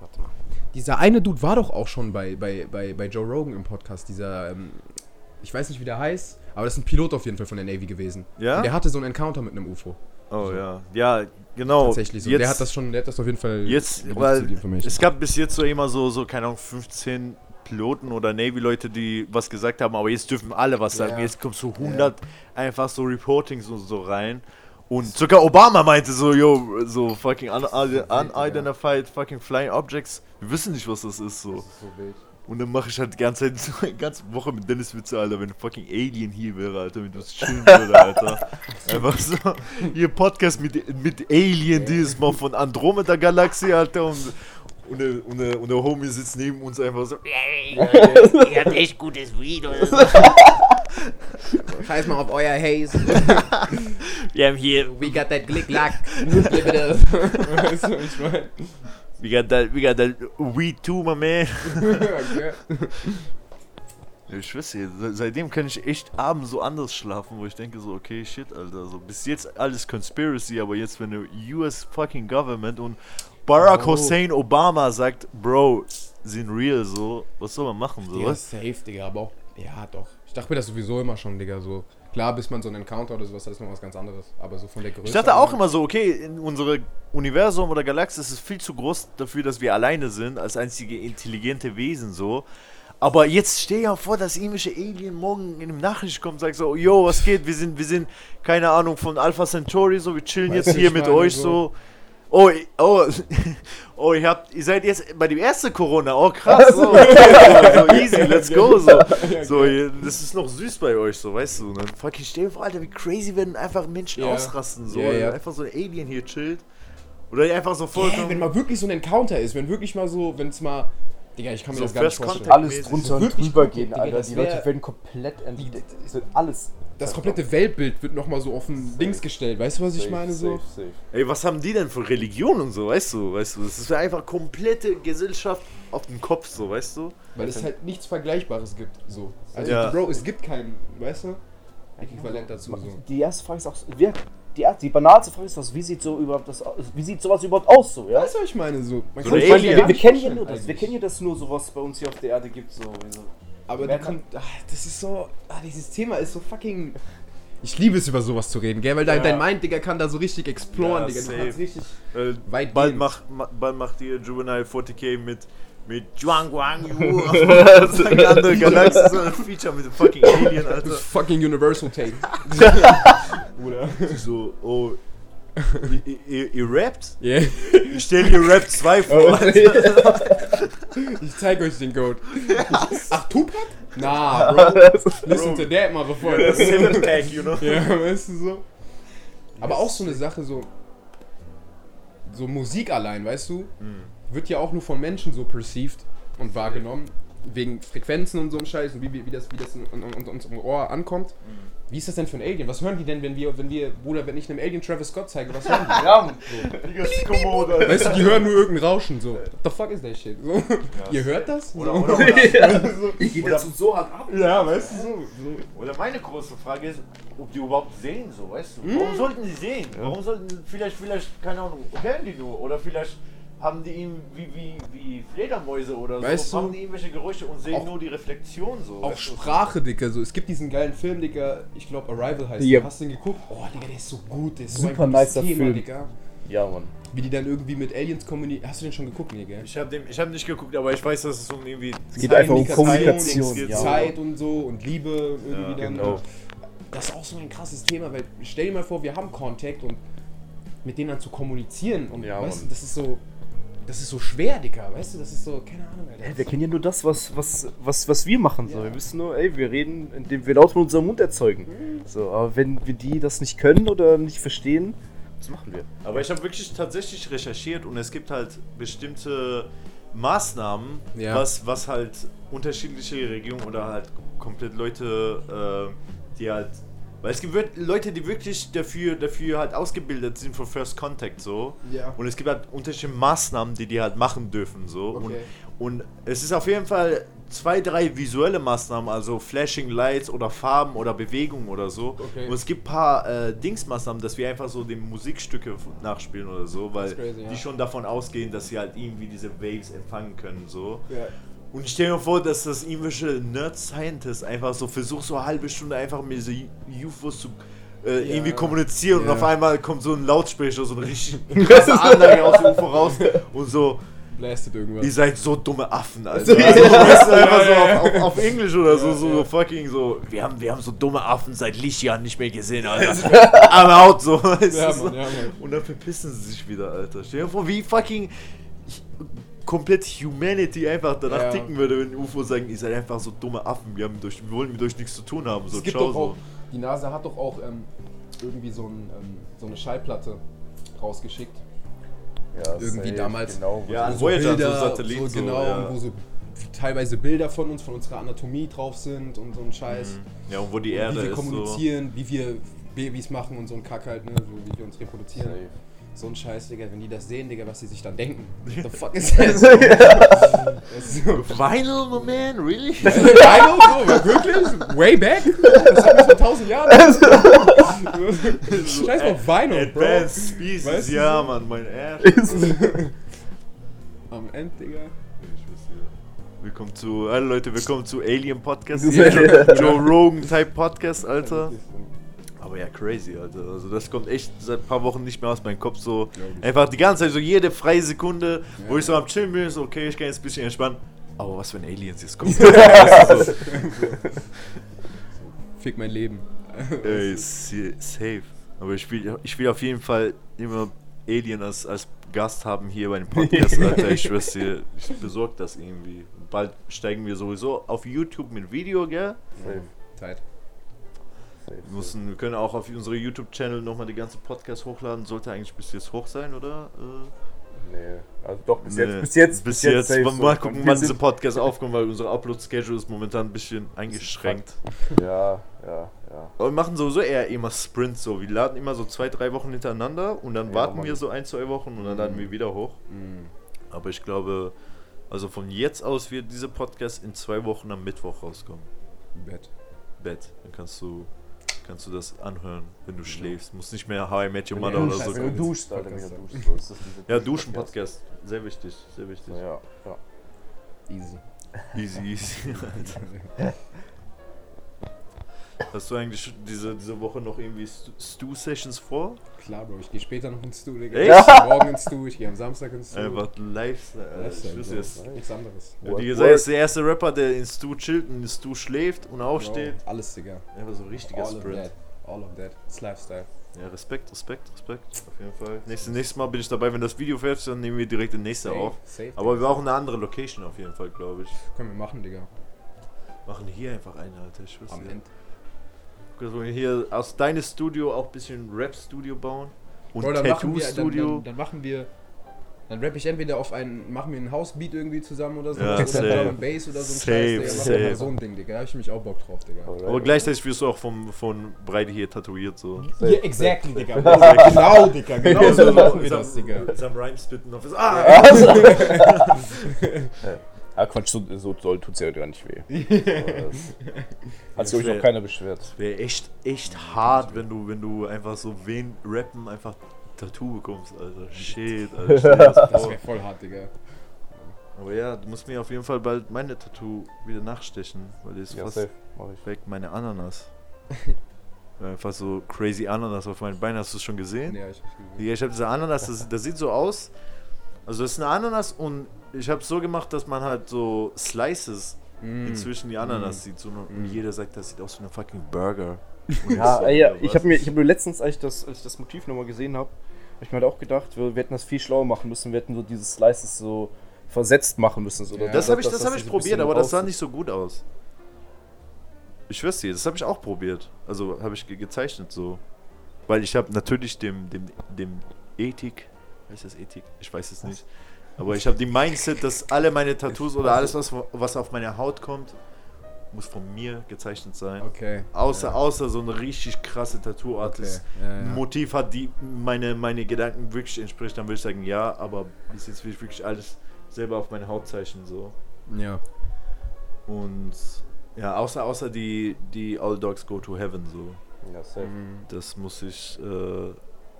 C: Warte mal. Dieser eine Dude war doch auch schon bei, bei, bei, bei Joe Rogan im Podcast. Dieser, ähm, ich weiß nicht, wie der heißt, aber das ist ein Pilot auf jeden Fall von der Navy gewesen.
B: Ja?
C: Und der hatte so einen Encounter mit einem UFO.
B: Oh ja. Ja, genau.
C: Tatsächlich so.
B: Jetzt,
C: der hat das schon, der hat das auf jeden Fall.
B: Jetzt, weil es gab bis jetzt so immer so, so keine Ahnung, 15 Piloten oder Navy-Leute, die was gesagt haben, aber jetzt dürfen alle was sagen.
C: Ja.
B: Jetzt kommt so 100 einfach so Reportings und so rein. Und sogar Obama meinte so, yo, so fucking un un unidentified fucking flying objects. Wir wissen nicht, was das ist, so.
C: So wild.
B: Und dann mache ich halt die ganze Zeit, so eine ganze Woche mit Dennis Witze, Alter, wenn ein fucking Alien hier wäre, Alter, wenn du es chillen würde, Alter. Einfach so, hier Podcast mit, mit Alien, dieses Mal von Andromeda Galaxie, Alter, und, und, der, und, der, und der Homie sitzt neben uns einfach so,
G: Ihr habt echt gutes Weed oder so.
C: Scheiß mal auf euer Haze.
G: Wir haben hier,
C: We got that glick-lack. weißt du, was ich meine?
B: We got that, we got that weed too, my man.
C: Okay.
B: Ich dir, se- seitdem kann ich echt abends so anders schlafen, wo ich denke so, okay, shit, Alter, so bis jetzt alles Conspiracy, aber jetzt, wenn der US fucking Government und Barack
C: Oh.
B: Hussein Obama sagt, Bro, sind real, so, was soll man machen, so, was?
C: safe, Digga, aber auch. Ja, doch. Ich dachte mir das sowieso immer schon, Digga, so. Klar, bis man so einen Encounter oder sowas, das ist noch was ganz anderes. Aber so von der Größe.
B: Ich dachte auch immer so, okay, in unserem Universum oder Galaxie ist es viel zu groß dafür, dass wir alleine sind, als einzige intelligente Wesen, so. Aber jetzt stell dir vor, dass irgendwelche Alien morgen in einem Nachricht kommt und sagt so, yo, was geht, wir sind, wir sind, keine Ahnung, von Alpha Centauri, so, wir chillen
C: Weißt
B: jetzt hier mit euch,
C: so-
B: so. Oh, oh, oh, ihr habt, ihr seid jetzt bei dem ersten Corona, oh krass, so, okay, so, so easy, let's go, so. So, ihr- das ist noch süß bei euch, so, weißt du. Dann fucking stell dir vor, Alter, wie crazy werden einfach Menschen
C: Ja.
B: ausrasten, so.
C: Ja, ja.
B: Einfach so ein Alien hier chillt. Oder einfach so
C: Yeah,
B: vollkommen.
C: wenn mal wirklich so ein Encounter ist, wenn wirklich mal so, wenn es mal. Digga, ich kann mir
B: So
C: das gar nicht vorstellen.
E: Alles drunter und drüber gehen,
C: Digga,
E: Alter.
C: das
E: Die Leute werden komplett wird alles.
C: Das komplette Weltbild wird nochmal so auf ein Dings gestellt. Weißt du, was ich
E: Safe,
C: meine? So?
E: safe, safe.
B: Ey, was haben die denn für Religion und so, weißt du? Weißt du, das ist einfach komplette Gesellschaft auf dem Kopf, so, weißt du?
C: Weil es halt nichts Vergleichbares gibt. So. Also,
B: Ja.
C: Bro, es gibt keinen, weißt du? Äquivalent dazu. So.
E: Die erste Frage ist auch, wer, die, erste- die banalste Frage ist, was, wie sieht so überhaupt das, aus- wie sieht sowas überhaupt aus so, ja?
C: Weißt du, was ich meine? So, man
B: So
C: kann
E: Ich meine,
B: Alien.
E: wir, wir kennen ja nur das, wir kennen ja das nur so, was bei uns hier auf der Erde gibt, so. so.
C: Aber
E: kann-
C: kannst, ach, das ist so, ah, dieses Thema ist so fucking. Ich liebe es, über sowas zu reden, gell? Weil dein,
B: Ja.
C: dein Mind, Digga, kann da so richtig exploren,
B: Ja,
C: Digga. Du
B: safe.
C: kannst richtig
B: Äh,
C: weit
B: bald,
C: gehen.
B: macht, ma, bald macht ihr Juvenile 40k mit, mit Juan Guang Yu. das ist eine andere Galaxie, so ein Feature mit dem fucking Alien, Alter.
C: fucking Universal Take. Bruder.
B: So, oh. Ihr, ihr, ihr rappt?
C: Yeah.
B: Ich stell dir Rap 2 vor.
C: Ich zeig euch den Code. Ach, Tupac? Nah, bro. Listen to that, motherfucker.
B: Seven Tag, you know?
C: Ja, weißt du so? Aber auch so eine Sache, so. So Musik allein, weißt du? Wird ja auch nur von Menschen so perceived und wahrgenommen. Wegen Frequenzen und so ein Scheiß und wie, wie, wie das, wie das in, in, in unserem Ohr ankommt. Wie ist das denn für ein Alien? Was hören die denn, wenn wir, wenn wir, Bruder, wenn ich einem Alien Travis Scott zeige, was hören die?
E: Ja,
B: Kommode.
C: Weißt du, die hören nur irgendein Rauschen so. What the fuck is that shit? So. Ihr hört das?
B: Oder,
C: so.
B: oder, oder,
E: ich gehe dazu so hart ab.
C: Ja, weißt du so. so.
B: oder meine große Frage ist, ob die überhaupt sehen, so, weißt du? Warum sollten die sehen? Warum sollten, vielleicht, vielleicht, keine Ahnung, hören die nur? Oder vielleicht haben die ihn wie, wie, wie Fledermäuse oder
C: Weißt
B: so,
C: du,
B: machen die irgendwelche Geräusche und sehen
C: auch-
B: nur die Reflexion, so.
C: Auch? Sprache, Dicker. So, es gibt diesen geilen Film, Dicker. Ich glaube, Arrival heißt
E: Ja.
C: der. Hast du den geguckt? Oh, Digga, der ist so gut. Der ist so
E: Super
C: ein gutes
E: nicer Film.
C: Digga.
E: Ja, Mann.
C: Wie die dann irgendwie mit Aliens kommunizieren. Hast du den schon geguckt, nee, gell?
B: Ich habe hab nicht geguckt, aber ich weiß, dass es um irgendwie.
E: Es geht einfach um
C: Kommunikation,
E: Kommunikation. Ja.
C: Zeit und so und Liebe irgendwie
B: Ja,
C: dann.
E: genau.
C: Das ist auch so ein krasses Thema, weil stell dir mal vor, wir haben Kontakt und mit denen dann zu kommunizieren und
E: Ja,
C: weißt du, das ist so. Das ist so schwer, Dicker, weißt du? Das ist so, keine Ahnung, Alter.
E: Wir kennen ja nur das, was, was, was, was wir machen. So.
C: Ja.
E: Wir wissen nur, ey, wir reden, indem wir laut mit unserem Mund erzeugen. So, aber wenn wir die das nicht können oder nicht verstehen, was machen wir?
B: Aber ich habe wirklich tatsächlich recherchiert und es gibt halt bestimmte Maßnahmen,
C: Ja.
B: was, was halt unterschiedliche Regierungen oder halt komplett Leute, äh, die halt. Weil es gibt Leute, die wirklich dafür, dafür halt ausgebildet sind für First Contact so.
C: Ja.
B: Und es gibt halt unterschiedliche Maßnahmen, die die halt machen dürfen so. Und,
C: Okay.
B: und es ist auf jeden Fall zwei, drei visuelle Maßnahmen, also Flashing Lights oder Farben oder Bewegungen oder so.
C: Okay.
B: Und es gibt ein paar äh, Dingsmaßnahmen, dass wir einfach so die Musikstücke nachspielen oder so, weil
C: crazy, ja.
B: die schon davon ausgehen, dass sie halt irgendwie diese Waves empfangen können so.
C: Ja.
B: Und ich stell mir vor, dass das irgendwelche Nerd-Scientists einfach so versucht, so eine halbe Stunde einfach mit so UFOs zu äh,
C: Ja.
B: irgendwie kommunizieren und
C: Ja.
B: auf einmal kommt so ein Lautsprecher, so eine richtig krasse Anlage aus dem UFO raus und so
C: blastet irgendwas.
B: Ihr seid so dumme Affen, Alter. Also, weißt du, einfach so auf, auf, auf Englisch oder so, so fucking so. Wir haben, wir haben so dumme Affen seit Lichtjahren nicht mehr gesehen, Alter. I'm out, so. Weißt
C: Ja,
B: du,
C: Mann,
B: so.
C: ja, Mann.
B: Und dann verpissen sie sich wieder, Alter. Stell dir vor, wie fucking komplett Humanity einfach danach
C: Ja.
B: ticken würde, wenn UFO sagen, ihr seid einfach so dumme Affen, wir, haben durch, wir wollen mit euch nichts zu tun haben. So,
C: es gibt
B: ciao,
C: doch auch,
B: so.
C: die NASA hat doch auch ähm, irgendwie so, ein, ähm, so eine Schallplatte rausgeschickt.
E: Ja,
C: Irgendwie
E: safe,
C: damals.
E: Genau, wo
B: Ja,
E: so-
B: so Voyager, so Satellit,
C: so, genau,
B: so, ja.
C: wo so teilweise Bilder von uns, von unserer Anatomie drauf sind und so ein Scheiß.
B: Ja, und wo die
C: Und
B: Erde
C: wie wir
B: ist so.
C: kommunizieren, wie wir Babys machen und so ein Kack halt, ne, so wie wir uns reproduzieren.
E: Safe.
C: So ein Scheiß, Digga, wenn die das sehen, Digga, was sie sich dann denken. What the fuck is that? das ist so.
B: Vinyl, my man, really?
C: Vinyl, so, wirklich? Way back? Das hat mich vor tausend Jahren. Scheiß auf Vinyl, Bro.
B: Advanced Species,
C: Weißt du
B: ja,
C: so?
B: Mann, mein Arsch.
C: Am Ende, Digga.
B: Willkommen zu, alle Leute, willkommen zu Alien Podcast. Joe Rogan Type Podcast, Alter. Aber ja, crazy, Alter. Also das kommt echt seit ein paar Wochen nicht mehr aus meinem Kopf so. Einfach die ganze Zeit, so jede freie Sekunde, wo
C: Ja.
B: ich so am Chillen bin, so okay, ich kann jetzt ein bisschen entspannen. Aber was, wenn Aliens jetzt kommen? So,
C: Fick mein Leben.
B: ey, sa- safe. Aber ich will, ich will auf jeden Fall immer Alien als, als Gast haben hier bei dem Podcast, Alter. Ich schwör's dir, ich besorg das irgendwie. Bald steigen wir sowieso auf YouTube mit Video, gell?
E: Safe,
C: Zeit.
E: Safe,
B: Wir, müssen, wir können auch auf unsere YouTube-Channel nochmal die ganze Podcast hochladen. Sollte eigentlich bis jetzt hoch sein, oder? Äh,
E: Nee, also doch, bis
B: nee.
E: jetzt, bis jetzt,
B: Bis jetzt.
E: safe
B: mal,
E: so.
B: gucken, wann diese Podcast aufkommt, weil unser Upload-Schedule ist momentan ein bisschen eingeschränkt.
E: Ja, ja, ja.
B: Aber wir machen sowieso eher immer Sprints so. Wir laden immer so zwei, drei Wochen hintereinander und dann
E: Ja,
B: warten
E: Mann.
B: wir so ein, zwei Wochen und dann laden wir wieder hoch.
C: Mhm.
B: Aber ich glaube, also von jetzt aus wird dieser Podcast in zwei Wochen am Mittwoch rauskommen.
C: Bett.
B: Bett. Dann kannst du, kannst du das anhören, wenn du schläfst. Muss nicht mehr How I Met Your Mother oder so
E: wenn du duschst, Alter, wenn
C: Podcast
E: du duschst, so ist das diese
B: Ja, Duschen-Podcast. Sehr wichtig, sehr wichtig.
E: Ja, ja.
C: Easy.
B: Easy, easy. Hast du eigentlich diese, diese Woche noch irgendwie Stu- Stu-Sessions vor?
C: Klar, Bro, ich gehe später noch ins Stu, Digga.
B: Echt?
C: Ich geh morgen ins Stu, ich gehe am Samstag ins Stu.
B: Einfach Lifestyle. Alter.
C: Lifestyle,
B: Ich wüsste es.
C: Nichts anderes.
B: Ja, gesagt,
E: work.
B: ist der erste Rapper, der in Stu chillt und in Stu schläft und aufsteht.
C: Bro, alles, Digga.
B: Einfach so ein richtiger
C: All of
B: Sprint.
C: that. All of that. It's Lifestyle.
B: Ja, Respekt, Respekt, Respekt. Auf jeden Fall. Nächstes, nächstes Mal bin ich dabei, wenn das Video fertig ist, dann nehmen wir direkt den nächsten auf.
C: Safe.
B: Aber wir brauchen eine andere Location auf jeden Fall, glaube ich.
C: Können wir machen, Digga.
B: Machen hier einfach eine, Alter. Ich schwör's
C: Am. Ende.
B: Dass wir hier aus deinem Studio auch ein bisschen Rap-Studio bauen. Und
C: Bro, dann machen wir, dann,
B: Tattoo-Studio.
C: dann, dann machen wir, dann rappe ich entweder auf einen, machen wir einen House-Beat irgendwie zusammen oder so,
B: Ja,
C: oder
B: safe.
C: Drum Bass oder so ein
B: Safe,
C: Scheiß, Digga. Machen wir so ein Ding, Digga. Da hab ich mich auch Bock drauf, Digga.
B: Aber gleichzeitig wirst du auch vom, von Breite hier tätowiert, so.
C: Ja, exactly, Digga. genau, Digga. Genau so machen wir das, Digga.
B: Mit seinem Rhyme-Spitten auf das. Ah!
E: Ah, Quatsch, so, so doll tut's ja gar nicht weh. Hat sich, glaube ich, noch keiner beschwert.
B: Wäre echt, echt hart, wenn du, wenn du einfach so wen rappen einfach Tattoo bekommst, Alter. Shit, Alter. Das
C: wäre voll hart, Digga.
B: Aber ja, du musst mir auf jeden Fall bald meine Tattoo wieder nachstechen, weil die ist
E: Ja,
B: fast
E: safe,
B: weg, meine Ananas. einfach so crazy Ananas auf meinen Beinen, hast du es schon gesehen?
C: Ja, ich hab's gesehen.
B: Ja, ich habe diese Ananas, das, das sieht so aus. Also das ist eine Ananas und ich habe es so gemacht, dass man halt so Slices
C: Mm.
B: inzwischen die Ananas sieht. So, und
C: Mm.
B: jeder sagt, das sieht aus wie ein fucking Burger.
E: Ja,
B: so,
E: ja
B: oder
E: ich habe mir, ich hab mir letztens, als ich das, als ich das Motiv nochmal gesehen habe, habe ich mir halt auch gedacht, wir, wir hätten das viel schlauer machen müssen. Wir hätten so diese Slices so versetzt machen müssen. So,
C: Ja.
B: Das habe ich,
E: dass
B: das hab ich probiert, aber das sah nicht so gut aus. Ich schwör's dir, das habe ich auch probiert. Also habe ich ge gezeichnet so. Weil ich habe natürlich dem, dem, dem Ethik, heißt das Ethik? Ich weiß es nicht. Aber ich habe die Mindset, dass alle meine Tattoos oder alles, was, was auf meine Haut kommt, muss von mir gezeichnet sein.
C: Okay.
B: Außer,
C: ja.
B: außer so eine richtig krasse Tattoo-Art
C: Okay.
B: ist.
C: Ja,
B: ein
C: ja.
B: Motiv hat, die meine, meine Gedanken wirklich entspricht, dann würde ich sagen ja, aber bis jetzt will ich wirklich alles selber auf meine Haut zeichnen so.
C: ja.
B: Und ja, außer, außer die, die All Dogs Go to Heaven so.
E: Ja, safe.
C: Mhm.
B: Das muss ich, äh,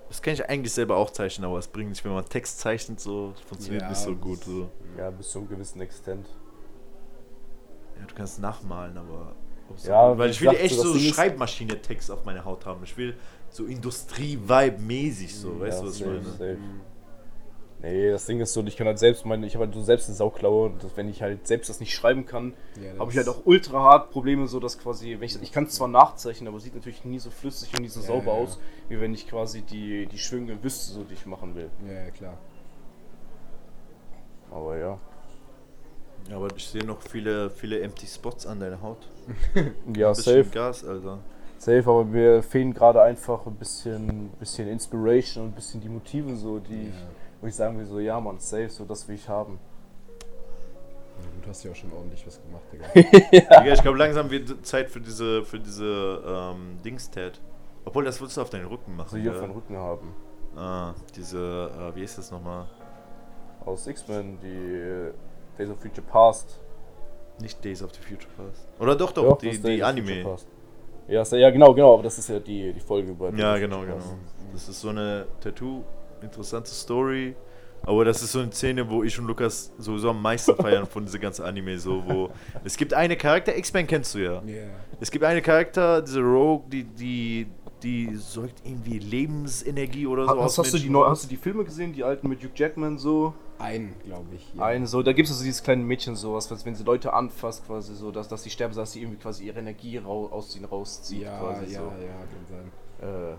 B: das kann ich eigentlich selber auch zeichnen, aber es bringt nicht, wenn man Text zeichnet, so funktioniert
C: Ja,
B: nicht so gut. So.
E: Ja, bis zu einem gewissen Extent.
B: Ja, du kannst nachmalen, aber. so
E: Ja,
B: gut- weil ich will echt
E: so
B: so Schreibmaschine-Text auf meine Haut haben. Ich will so Industrie-Vibe-mäßig so, weißt du,
E: ja,
B: was ich meine?
E: safe.
C: Mhm.
E: Nee, das Ding ist so, ich kann halt selbst meine, ich habe halt so selbst eine Sauklaue und das, wenn ich halt selbst das nicht schreiben kann,
C: Ja,
E: habe ich halt auch ultra hart Probleme, so dass quasi, wenn ich, ich kann es zwar nachzeichnen, aber es sieht natürlich nie so flüssig und nie so
C: Ja,
E: sauber
C: ja,
E: aus, wie wenn ich quasi die, die Schwünge wüsste, so die ich machen will.
C: Ja, ja, klar.
E: Aber ja.
B: Aber ich sehe noch viele, viele empty Spots an deiner Haut.
E: Ja,
B: Bisschen
E: safe.
B: Gas, Alter.
E: Safe, aber mir fehlen gerade einfach ein bisschen, bisschen Inspiration und ein bisschen die Motive, so, die
C: Ja.
E: ich, wo ich sagen will, so, ja, man, safe, so, das will ich haben.
C: Ja, gut, hast ja auch schon ordentlich was gemacht, Digga.
B: Digga, ich glaube, langsam wird Zeit für diese, für diese ähm, Dings-Tat. Obwohl, das willst du auf deinen Rücken machen.
E: So hier
B: gell?
E: von Rücken haben.
B: Ah, diese, äh, wie ist das nochmal?
E: Aus X-Men, die äh, Days of Future Past.
B: Nicht Days of the Future Past. Oder doch, doch,
E: Doch,
B: die, die
E: Days of
B: Anime.
E: Future Past. Ja, ja, ja, genau, genau, aber das ist ja die, die Folge über
B: Ja, genau, genau. Das ist so eine Tattoo, interessante Story. Aber das ist so eine Szene, wo ich und Lukas sowieso am meisten feiern von dieser ganzen Anime. So, wo es gibt eine Charakter, X-Men kennst du ja.
C: Ja.
B: Es gibt eine Charakter, diese Rogue, die, die, die sorgt irgendwie Lebensenergie oder so.
E: Hast,
B: aus
E: hast, du die
B: raus.
E: hast du die Filme gesehen, die alten mit Hugh Jackman so?
C: Ein, glaube ich. Ja.
E: Ein, so, da gibt es also dieses kleine Mädchen so, was, wenn sie Leute anfasst, quasi so, dass, dass sie sterben, dass sie irgendwie quasi ihre Energie rau, aus ihnen rauszieht,
C: Ja,
E: quasi
C: ja,
E: so.
C: ja, kann sein.
E: Äh,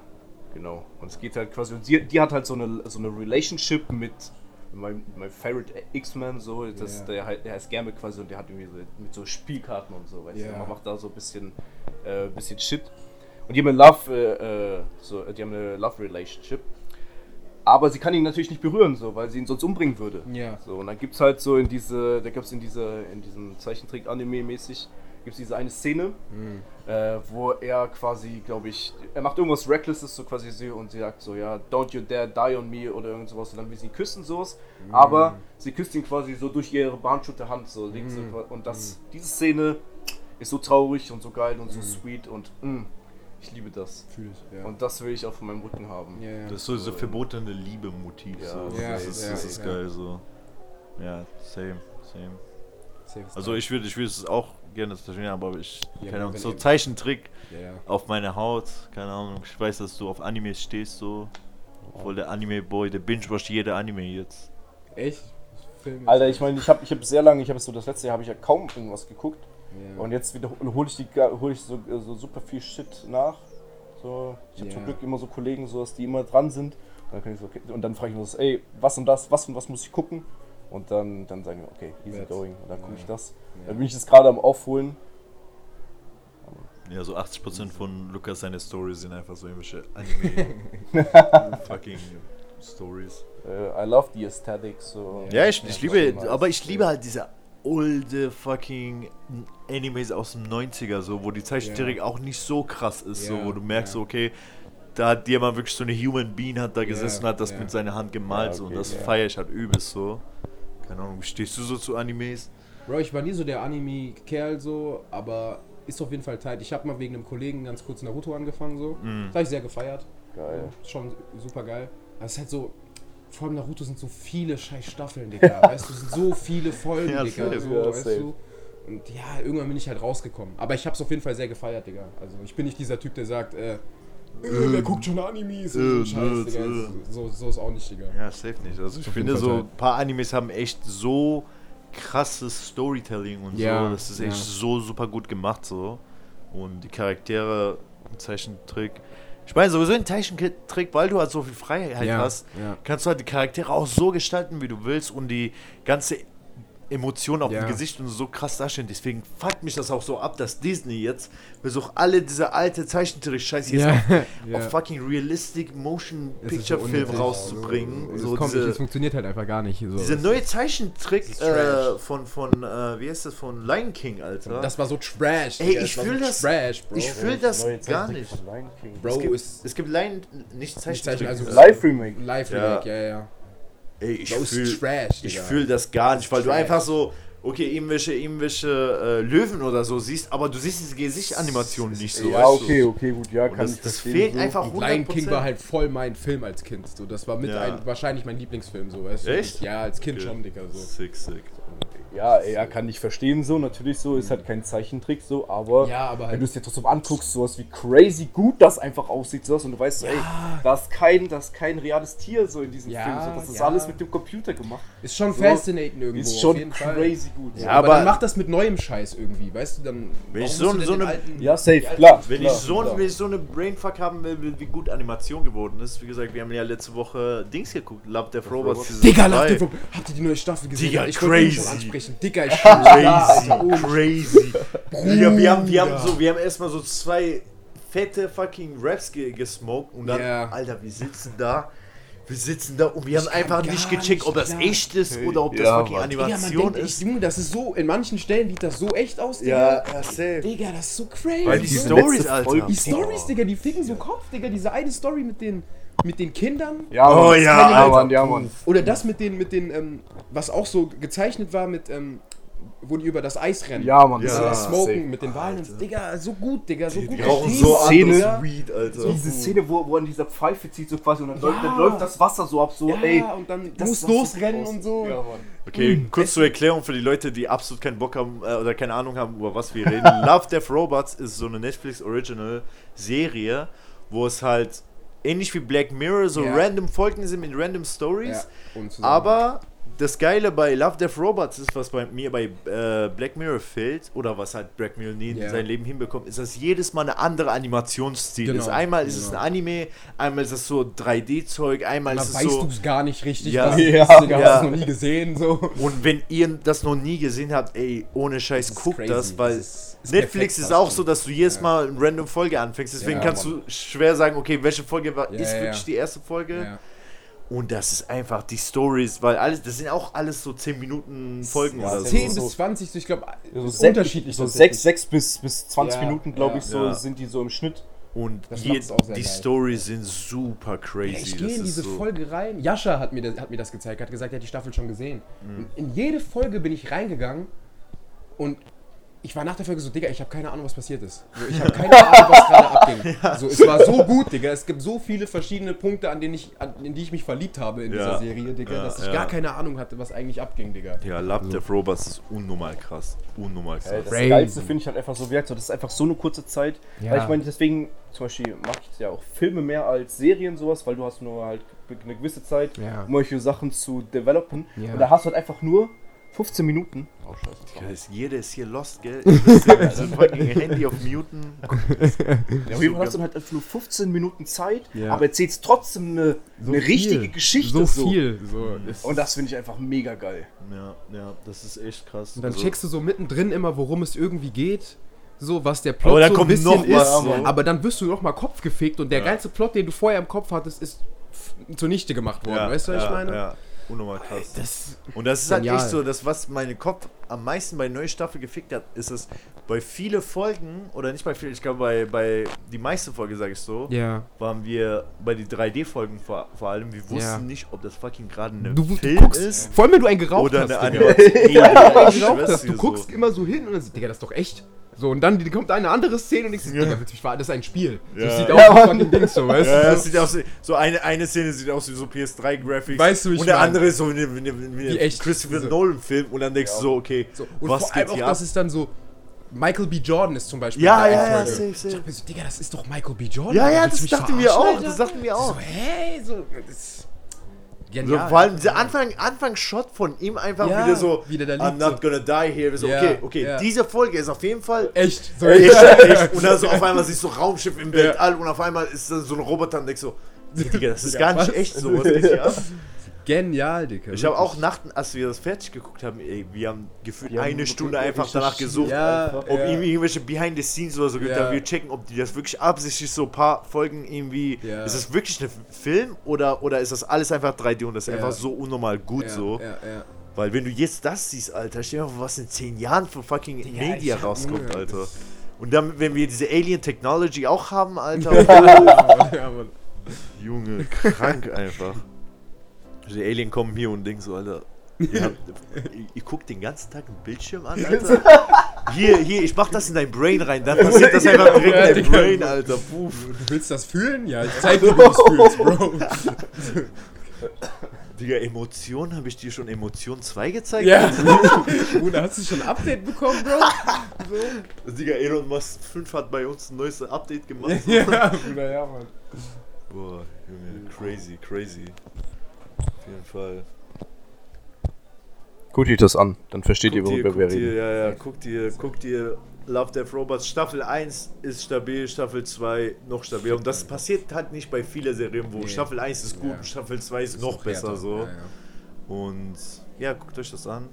E: genau. Und es geht halt quasi, und sie, die hat halt so eine, so eine Relationship mit meinem mein Favorite X-Men, so, das,
C: Ja.
E: der, halt- der heißt Germe quasi und der hat irgendwie so, mit so Spielkarten und so, weißt
C: Ja.
E: du, man macht da so ein bisschen, äh, bisschen Shit. Und die haben eine Love, äh, äh, so, die haben eine Love Relationship. Aber sie kann ihn natürlich nicht berühren, so, weil sie ihn sonst umbringen würde.
C: Ja.
E: So, und dann gibt's halt so in diese, da gibt's in diese, in diesem Zeichentrick-Anime mäßig, gibt's diese eine Szene,
C: Hm.
E: äh, wo er quasi, glaube ich, er macht irgendwas Recklesses, so quasi sie und sie sagt so, ja, don't you dare die on me oder irgend sowas und dann will sie ihn küssen, sowas, aber sie küsst ihn quasi so durch ihre behandschuhte Hand, so, legt sie, und das, diese Szene ist so traurig und so geil und so sweet und mm, ich liebe das.
C: Fühl ich, ja.
E: Und das will ich auch von meinem Rücken haben.
C: ja, ja.
B: Das ist so diese verbotene Liebe-Motiv.
E: Ja.
B: so.
C: Ja,
B: das ist,
C: ja,
B: das ist
C: ja.
B: geil so. Ja, same, same. Also ich würde ich würde es auch gerne tätowieren, aber ich,
C: Ja,
B: keine Ahnung, so Zeichentrick
C: Ja, ja.
B: auf meine Haut, keine Ahnung. Ich weiß, dass du auf Animes stehst, so. Voll der Anime-Boy, der binge-watcht jede Anime jetzt.
C: Echt?
E: Alter, ich meine, ich habe ich hab sehr lange, ich habe so das letzte Jahr habe ich ja kaum irgendwas geguckt.
C: Ja.
E: Und jetzt hole ich, die ga- hol ich so, so super viel Shit nach. So, ich habe
C: Ja.
E: zum Glück immer so Kollegen, so, dass die immer dran sind. Und dann, so, okay, dann frage ich mich so, ey, was und das, was und was muss ich gucken? Und dann, dann sagen wir, okay, easy
C: Jetzt.
E: going. Und dann gucke ich das.
C: Ja.
E: Dann bin ich jetzt gerade am Aufholen.
B: Ja, so 80% von Lukas seine Stories sind einfach so irgendwelche Anime fucking Stories.
E: Äh, I love the aesthetic. So.
B: Ja, ich, ich liebe, aber ich liebe halt diese olde fucking Animes aus dem 90er, so, wo die Zeichentrick
C: Ja.
B: auch nicht so krass ist, so,
C: Ja,
B: wo du merkst, so, okay, da hat jemand wirklich so eine Human Being hat da gesessen und hat das mit seiner Hand gemalt,
E: Ja,
B: so, und
E: okay,
B: das feiere ich halt übelst so. Keine Ahnung, wie stehst du so zu Animes?
C: Bro, ich war nie so der Anime-Kerl so, aber ist auf jeden Fall tight. Ich habe mal wegen einem Kollegen ganz kurz Naruto angefangen so.
B: Mhm.
C: Das habe ich sehr gefeiert.
E: Geil.
C: Ist Schon super geil. Aber es ist halt so, vor allem Naruto sind so viele scheiß Staffeln, Digga. weißt du, es sind so viele Folgen,
B: Ja,
C: Digga.
B: safe.
C: So,
E: Ja,
C: weißt
E: safe.
C: du. Und ja, irgendwann bin ich halt rausgekommen. Aber ich habe es auf jeden Fall sehr gefeiert, Digga. Also ich bin nicht dieser Typ, der sagt, äh, äh, wer guckt schon Animes?
B: äh,
C: und so, ein Scheiß,
B: äh,
C: Digga.
B: äh.
C: So, so ist auch nicht, Digga.
B: Ja, safe nicht. Also ich finde so, ein paar Animes haben echt so krasses Storytelling und
C: Ja,
B: so. Das ist echt
C: ja.
B: so super gut gemacht so. Und die Charaktere, Zeichentrick. Ich meine, sowieso ein Zeichentrick, weil du halt so viel Freiheit
C: Ja,
B: hast,
C: ja.
B: kannst du halt die Charaktere auch so gestalten, wie du willst und die ganze Emotion auf
C: Ja.
B: dem Gesicht und so krass darstellen. Deswegen fuckt mich das auch so ab, dass Disney jetzt versucht, alle diese alte Zeichentrick-Scheiße jetzt
C: Ja,
B: auf,
C: ja.
B: auf fucking realistic Motion Picture
C: so
B: Film
C: unnötig.
B: rauszubringen.
C: Es
B: So
C: kommt nicht,
B: diese,
C: es funktioniert halt einfach gar nicht. So.
B: diese neue Zeichentrick äh,
C: trash.
B: von, von äh, wie heißt das, von Lion King, Alter.
C: Das war so trash.
B: Ey, ich
C: war
B: fühl
C: so
B: das-
C: Trash, Bro.
B: ich fühl das gar nicht.
C: Bro,
B: es gibt, es gibt Lion, nicht
C: nicht
B: Zeichentrick.
C: Zeichen, also
E: Live Remake.
C: Live
B: Ja.
C: Remake, ja, ja.
B: Ey, ich
C: ist
B: fühl, das gar nicht, weil du
C: trash.
B: einfach so, okay, irgendwelche, irgendwelche äh, Löwen oder so siehst, aber du siehst diese Gesichtsanimation nicht so.
E: ja,
B: weißt
E: okay,
B: du?
E: okay, gut, ja,
B: Und
E: kann
B: das,
E: ich
B: das
E: verstehen.
B: fehlt
E: so.
B: einfach
C: Und Lion
B: 100%.
C: King war halt voll mein Film als Kind. So, das war mit
B: Ja.
C: ein, wahrscheinlich mein Lieblingsfilm, so weißt du.
B: Echt?
C: Ja, als Kind
B: Okay.
C: schon, Digga. So.
B: Sick, sick.
E: Ja, ja, kann ich verstehen so, natürlich so, ist halt kein Zeichentrick so, aber,
C: Ja, aber
E: wenn
C: halt-
E: du es dir trotzdem anguckst, sowas wie crazy gut das einfach aussieht, sowas und du weißt, ey, da ist kein, da ist kein reales Tier so in diesem
C: Ja,
E: Film, so, das ist
C: ja.
E: alles mit dem Computer gemacht.
C: Ist schon
E: So,
C: fascinating irgendwo.
E: Ist
C: auf
E: schon
C: jeden Fall.
E: crazy gut.
C: Ja,
E: so.
C: aber,
B: aber-
C: dann mach das mit neuem Scheiß irgendwie, weißt du, dann.
B: Wenn ich so- so eine-
C: alten-
E: Ja, safe, klar.
B: Wenn
E: klar,
B: ich, so,
E: klar.
B: wenn ich so eine Brainfuck haben will, wie- gut Animation geworden ist, wie gesagt, wir haben ja letzte Woche Dings geguckt, Love Death Robots.
C: Digga,
B: 2.
C: Love Death Robots. Habt ihr die neue Staffel gesehen?
B: Digga, crazy.
C: Schon ansprechen. Digga, ich ja,
B: Crazy, crazy. Digga, wir haben, wir haben so, wir haben erstmal so zwei fette fucking Raps ge gesmoked und dann,
C: Ja.
B: Alter, wir sitzen da, wir sitzen da und wir haben
C: kann
B: einfach nicht gecheckt,
C: nicht
B: ob das
C: klar.
B: echt ist oder ob das
E: Ja,
B: fucking
E: Mann.
C: Digga, man
B: Animation
C: denkt, ich,
B: ist.
C: Junge, das ist so, in manchen Stellen sieht das so echt aus,
B: Ja,
C: Digga.
B: ja, safe.
C: Digga, das ist so crazy.
B: Weil die Stories, Alter.
C: Die Stories, Digga, die ficken so Kopf, Digga. Diese eine Story mit den, mit den Kindern.
E: Ja,
B: Oh,
E: Mann,
B: ja,
E: ja. Mann, ja, Mann.
C: Oder das mit den, mit den, ähm, was auch so gezeichnet war mit, ähm, wo die über das Eis rennen.
E: Ja, Mann,
B: Ja.
C: So, das
E: safe.
C: Smoken mit den Wahlen. und- Digga, so gut, Digga, so gut.
B: Die rauchen so
E: Szene-
B: anderes Weed, Alter.
E: Diese Szene, wo, wo an dieser Pfeife zieht, so quasi, und dann, läuft,
C: Ja.
E: dann läuft das Wasser so ab, so,
C: Ja,
E: ey.
C: und dann
E: das
C: muss losrennen und so.
E: Ja, Mann.
B: Okay,
C: Mhm.
B: kurz zur Erklärung für die Leute, die absolut keinen Bock haben äh, oder keine Ahnung haben, über was wir reden. Love Death Robots ist so eine Netflix Original Serie, wo es halt ähnlich wie Black Mirror so
C: Ja.
B: random Folgen sind mit random Stories.
C: Ja.
B: Aber das Geile bei Love Death Robots ist, was bei mir bei äh, Black Mirror fehlt, oder was halt Black Mirror nie
C: Ja.
B: in sein Leben hinbekommt, ist, dass jedes Mal eine andere Animationsstil
C: Genau,
B: ist. Einmal ist es ein
C: genau.
B: Anime, einmal ist es so 3D-Zeug, einmal
C: da
B: ist es
C: weißt
B: so.
C: du es gar nicht richtig,
B: Ja.
C: was es
E: Ja.
B: Ja.
C: hast du noch nie gesehen, so.
B: Und wenn ihr das noch nie gesehen habt, ey, ohne Scheiß,
C: Das
B: guckt
C: crazy.
B: das, weil
C: Das ist-
B: Netflix
C: perfekt
B: ist auch so, dass du jedes
C: Ja.
B: Mal eine random Folge anfängst. Deswegen
C: Ja,
B: kannst du schwer sagen, okay, welche Folge war,
C: Ja,
B: ist
C: ja,
B: wirklich
C: ja.
B: die erste Folge. Und das ist einfach die Stories, weil alles, das sind auch alles so 10 Minuten Folgen
E: Ja,
B: oder so.
C: 10
E: so-
C: bis 20, so ich glaube,
E: So
C: ist
E: sech-
C: unterschiedlich.
E: So
C: tatsächlich.
E: 6, 6 bis, bis 20
C: Ja,
E: Minuten, glaube
C: ja.
E: ich, so
B: Ja.
E: sind die so im Schnitt.
B: Und
C: sehr
B: die
C: geil.
B: Stories sind super crazy.
C: Ja, ich gehe in diese
B: so,
C: Folge rein. Jascha hat mir, das, hat mir das gezeigt, hat gesagt, er hat die Staffel schon gesehen.
B: Mhm.
C: Und in jede Folge bin ich reingegangen und ich war nach der Folge so, Digga, ich habe keine Ahnung, was passiert ist. So, ich habe keine Ahnung, was gerade abging. So, es war so gut, Digga. Es gibt so viele verschiedene Punkte, an denen ich, an, in die ich mich verliebt habe in
B: Ja.
C: dieser Serie, Digga,
B: Ja,
C: dass ich
B: ja.
C: gar keine Ahnung hatte, was eigentlich abging, Digga.
B: Ja, Love Death Robots ist unnormal krass. Unnormal krass.
E: Das
C: Crazy.
E: Geilste finde ich halt einfach so wert, so, das ist einfach so eine kurze Zeit.
C: Ja.
E: Weil ich meine, deswegen zum Beispiel mache ich ja auch Filme mehr als Serien sowas, weil du hast nur halt eine gewisse Zeit,
C: Ja.
E: um solche Sachen zu developen.
C: Ja.
E: Und da hast du halt einfach nur 15 Minuten. Oh, scheiße.
B: Ja, ist, jeder ist hier lost, gell? Ja diesem fucking Handy auf Muten.
E: Ja, auf jeden Fall hast du dann halt einfach nur 15 Minuten Zeit,
C: Ja.
E: aber erzählst trotzdem eine,
C: So
E: eine richtige Geschichte.
C: So viel. So.
E: Und das finde ich einfach mega geil.
B: Ja, ja, das ist echt krass.
C: Und dann
B: Also-
C: checkst du so mittendrin immer, worum es irgendwie geht. So, was der Plot so ein bisschen
B: noch
C: ist.
B: so.
C: Aber dann wirst du noch mal Kopf gefickt und der
B: Ja.
C: ganze Plot, den du vorher im Kopf hattest, ist zunichte gemacht worden.
B: ja,
C: weißt du, was
B: ja,
C: ich meine?
B: Unnormal krass.
C: Das,
B: Und das ist halt
C: Genial.
B: echt so, das was meinen Kopf am meisten bei neue Staffel gefickt hat, ist es bei viele Folgen, oder nicht bei vielen, ich glaube bei, bei die meiste Folge, sage ich so,
C: ja.
B: waren wir bei die 3D-Folgen vor, vor allem, wir wussten
C: Ja.
B: nicht, ob das fucking gerade ein
C: Du, du
B: Film
C: guckst,
B: ist
C: vor allem wenn du einen geraucht
B: oder
C: hast.
B: eine
C: Digga.
B: Animation.
C: Ja,
B: Ja,
C: du du guckst
B: so.
C: immer so hin und dann siehst Digga, das ist doch echt. So, und dann kommt eine andere Szene und ich so,
B: Ja.
C: Digga, willst du mich verarschen? Das ist ein Spiel. So,
B: Ja.
C: das sieht
B: Ja,
C: aus wie fucking Dings so, weißt
B: Ja,
C: du?
B: das sieht aus, so eine, eine Szene sieht aus wie so PS3-Graphics.
C: Weißt du, wie ich
B: Und der andere ist so wie, wie, wie,
C: Wie echt.
B: Christopher
C: So.
B: Nolan-Film und dann denkst du so, okay,
C: So, und
B: was
C: vor allem auch,
B: hier
C: dass
B: ab?
C: es dann so. Michael B. Jordan ist zum Beispiel.
B: Ja,
C: in der
B: ja, ja,
C: Folge.
B: safe,
C: Ich
B: safe.
C: dachte mir so, Digga, das ist doch Michael B. Jordan.
B: Ja, ja, das dachten wir auch, das dachten wir auch.
C: So, hey, so. Das
B: So,
C: genial.
B: vor allem dieser Anfang, Anfangsshot von ihm einfach
C: Ja,
B: wieder so,
C: wie der da
B: I'm not
C: so.
B: gonna die here. So,
C: Ja,
B: okay, okay,
C: ja.
B: diese Folge ist auf jeden Fall
C: Echt. So,
B: echt, echt. Und dann so auf einmal siehst du Raumschiff im Weltall und auf einmal ist da so ein Roboter und denkst so, Digga, das ist gar nicht echt so. Was geht hier ab?
C: Genial, Digga.
B: Ich habe auch Nachten, als wir das fertig geguckt haben, ey, wir haben gefühlt
E: Wir haben
B: eine Stunde
E: wirklich
B: einfach danach gesucht,
C: Ja,
B: ob
C: ja.
B: irgendwelche Behind the Scenes oder so gibt.
C: Ja.
B: Wir checken, ob die das wirklich absichtlich so ein paar Folgen irgendwie.
C: Ja.
B: Ist das wirklich ein Film oder, oder ist das alles einfach 3D und das ist einfach so unnormal gut so?
C: Ja, ja.
B: Weil wenn du jetzt das siehst, Alter, stell dir mal vor, was in 10 Jahren für fucking Media rauskommt, Alter. Und dann, wenn wir diese Alien Technology auch haben, Alter,
C: Mann.
B: Junge, krank einfach. Die Alien kommen hier und denken so, Alter, ihr, ihr, guckt den ganzen Tag einen Bildschirm an, Alter. Hier, hier, ich mach das in dein Brain rein, dann passiert das einfach direkt
C: Ja,
B: in dein. Brain, Alter. Puff.
C: Du willst das fühlen? Ja, ich zeig dir, wie du es fühlst, Bro.
B: Digga, Emotion, habe ich dir schon Emotion 2 gezeigt?
C: Ja. Bruder, hast du schon ein Update bekommen, Bro? So.
B: Digga, Elon Musk 5 hat bei uns ein neues Update gemacht.
C: ja, Bruder, ja, Mann.
B: Boah, Junge, crazy, crazy. Auf jeden Fall.
E: Guckt euch das an, dann versteht ihr,
B: Guck dir,
E: worüber wir reden.
B: ja, ja, guck dir, guck dir Love Death Robots. Staffel 1 ist stabil, Staffel 2 noch stabil. Und das passiert halt nicht bei vielen Serien, wo
C: Nee.
B: Staffel 1 ist gut,
C: Ja.
B: Staffel 2 ist noch besser so.
C: Ja, ja.
B: Und ja, guckt euch das an.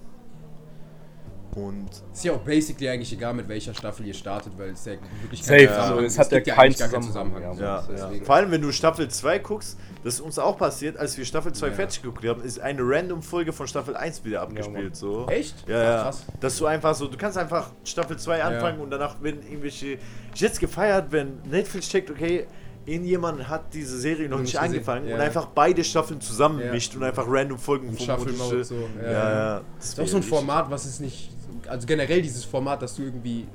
B: Und
C: Ist ja auch basically eigentlich egal, mit welcher Staffel ihr startet, weil es ja wirklich
E: Safe,
C: keinen
E: so,
C: Zusammenhang
E: es hat ja keinen
C: eigentlich gar keinen
E: Zusammenhang,
C: Zusammenhang.
E: ja.
B: ja, Vor allem, wenn du Staffel 2 guckst, das ist uns auch passiert, als wir Staffel 2
C: Ja.
B: fertig geguckt haben, ist eine random Folge von Staffel 1 wieder abgespielt. So.
C: Echt?
B: Ja, ja.
C: krass.
B: Dass du einfach so, du kannst einfach Staffel 2 anfangen und danach, wenn irgendwelche. Ich hätte es gefeiert, wenn Netflix checkt, okay, irgendjemand hat diese Serie noch nicht angefangen
C: ja.
B: und einfach beide Staffeln zusammen
C: Ja.
B: mischt und einfach random Folgen von unterschied-
C: so.
B: Ja, ja.
C: Das ist auch so ein Format, was es nicht. Also generell dieses Format, dass du irgendwie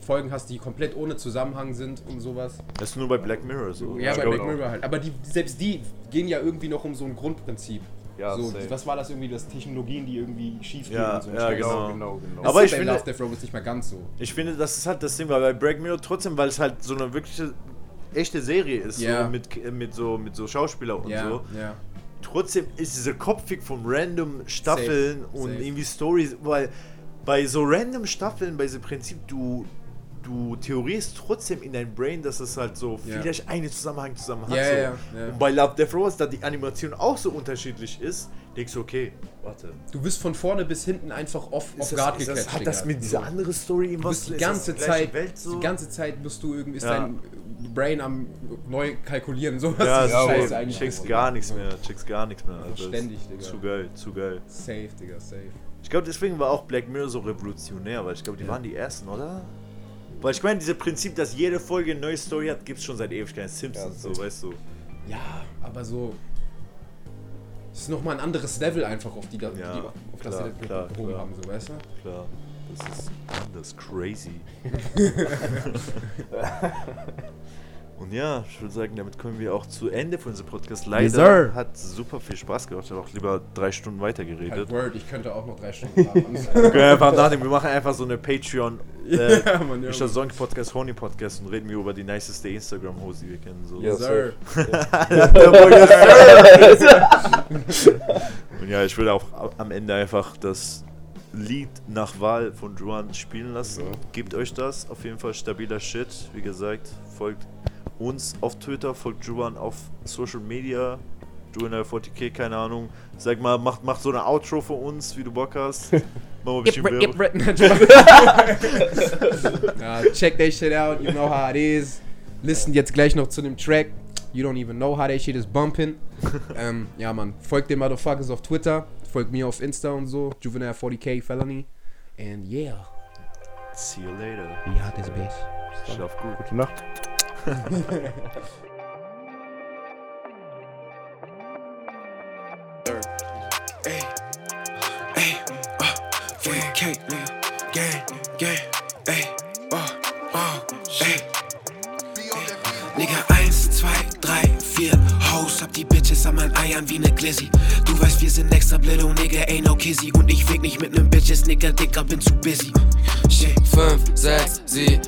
C: Folgen hast, die komplett ohne Zusammenhang sind und sowas.
B: Das ist nur bei Black Mirror so.
C: Ja, bei
E: glaub
C: Black. Mirror halt. Aber die, selbst die gehen ja irgendwie noch um so ein Grundprinzip.
E: Ja,
C: so,
E: safe.
C: was war das irgendwie, das Technologien, die irgendwie schief gehen
B: Ja,
C: und so.
B: ja, genau.
E: genau, genau.
C: Das
B: Aber
C: ist
B: ich finde-
C: Love Death Robots nicht mehr ganz so.
B: Ich finde, das ist halt das Ding, weil bei Black Mirror trotzdem, weil es halt so eine wirkliche echte Serie ist,
C: Ja.
B: so mit, mit so mit so Schauspieler und
C: Ja,
B: so.
C: ja.
B: trotzdem ist diese Kopfweg von random Staffeln
C: Safe,
B: und
C: safe.
B: irgendwie Stories, weil bei so random Staffeln, bei diesem Prinzip, du, du theorierst trotzdem in dein Brain, dass es halt so
C: Ja.
B: vielleicht einen Zusammenhang zusammen hat.
C: Ja,
B: so.
C: ja.
B: Und bei Love Death Robots, da die Animation auch so unterschiedlich ist, denkst du, okay, warte.
C: Du wirst von vorne bis hinten einfach off,
B: Ist
C: off
B: das,
C: Guard
B: das,
C: gecatcht.
B: hat das mit dieser
C: So.
B: anderen Story irgendwas
C: bist die
B: ist das
C: ganze Zeit,
B: Welt so?
C: die ganze Zeit bist du irgendwie, ist dein Brain am neu kalkulieren, sowas.
B: ja,
C: ist
B: ja
C: scheiße
B: so,
C: eigentlich.
B: checkst gar nichts mehr, checkst gar nichts mehr. Alter.
C: Ständig, Digga.
B: Zu geil, zu geil.
C: Safe, Digga, safe.
B: Ich glaube, deswegen war auch Black Mirror so revolutionär, weil ich glaube, die waren die ersten, oder? Weil ich meine, dieses Prinzip, dass jede Folge eine neue Story hat, gibt es schon seit Ewigkeiten. Simpsons, so, weißt du.
C: Ja, aber so. Es ist nochmal ein anderes Level einfach, auf die, da,
B: Ja,
C: die auf das
B: klar,
C: sie das
B: klar,
C: gehoben
B: klar.
C: haben, so, weißt du?
B: Klar, das ist anders, crazy. Und ja, ich würde sagen, damit kommen wir auch zu Ende von unserem Podcast. Leider
C: Yes, sir.
B: hat super viel Spaß gemacht. Ich habe auch lieber drei Stunden weiter
C: Halt
B: geredet.
C: Word, ich könnte auch noch drei Stunden haben.
B: Einfach nachdenken, wir machen einfach so eine Patreon, äh,
C: ja, Mann, ja.
B: Song Podcast, Honey Podcast und reden wir über die niceste Instagram-Hose, die wir kennen. So.
E: Ja,
C: Sir.
B: Und ja, ich würde auch am Ende einfach das Lied nach Wahl von Juan spielen lassen. Gebt euch das. Auf jeden Fall stabiler Shit. Wie gesagt, folgt uns auf Twitter, folgt Juan auf Social Media. Juan40k, keine Ahnung. Sag mal, macht, macht so eine Outro für uns, wie du Bock hast. Mach mal ein bisschen
C: ja, check that shit out, you know how it is. Listen jetzt gleich noch zu dem Track. You don't even know how that shit is bumping. ähm, ja, Mann, folgt den Motherfuckers auf Twitter, folgt mir auf Insta und so. Juvenile40k Felony. And yeah,
B: See you later.
C: we out this bitch.
B: Schlaf gut.
E: Gute Nacht.
H: Hey, hey, uh, 40k, nigga. Gang, gang, ey, die Bitches an meinen Eiern wie ne Glizzy. Du weißt, wir sind extra blöd, oh Nigga, ain't no Kizzy. Und ich fick nicht mit nem Bitches, Nigga, Dicker, bin zu busy. Shit.
I: 5, 6, 7,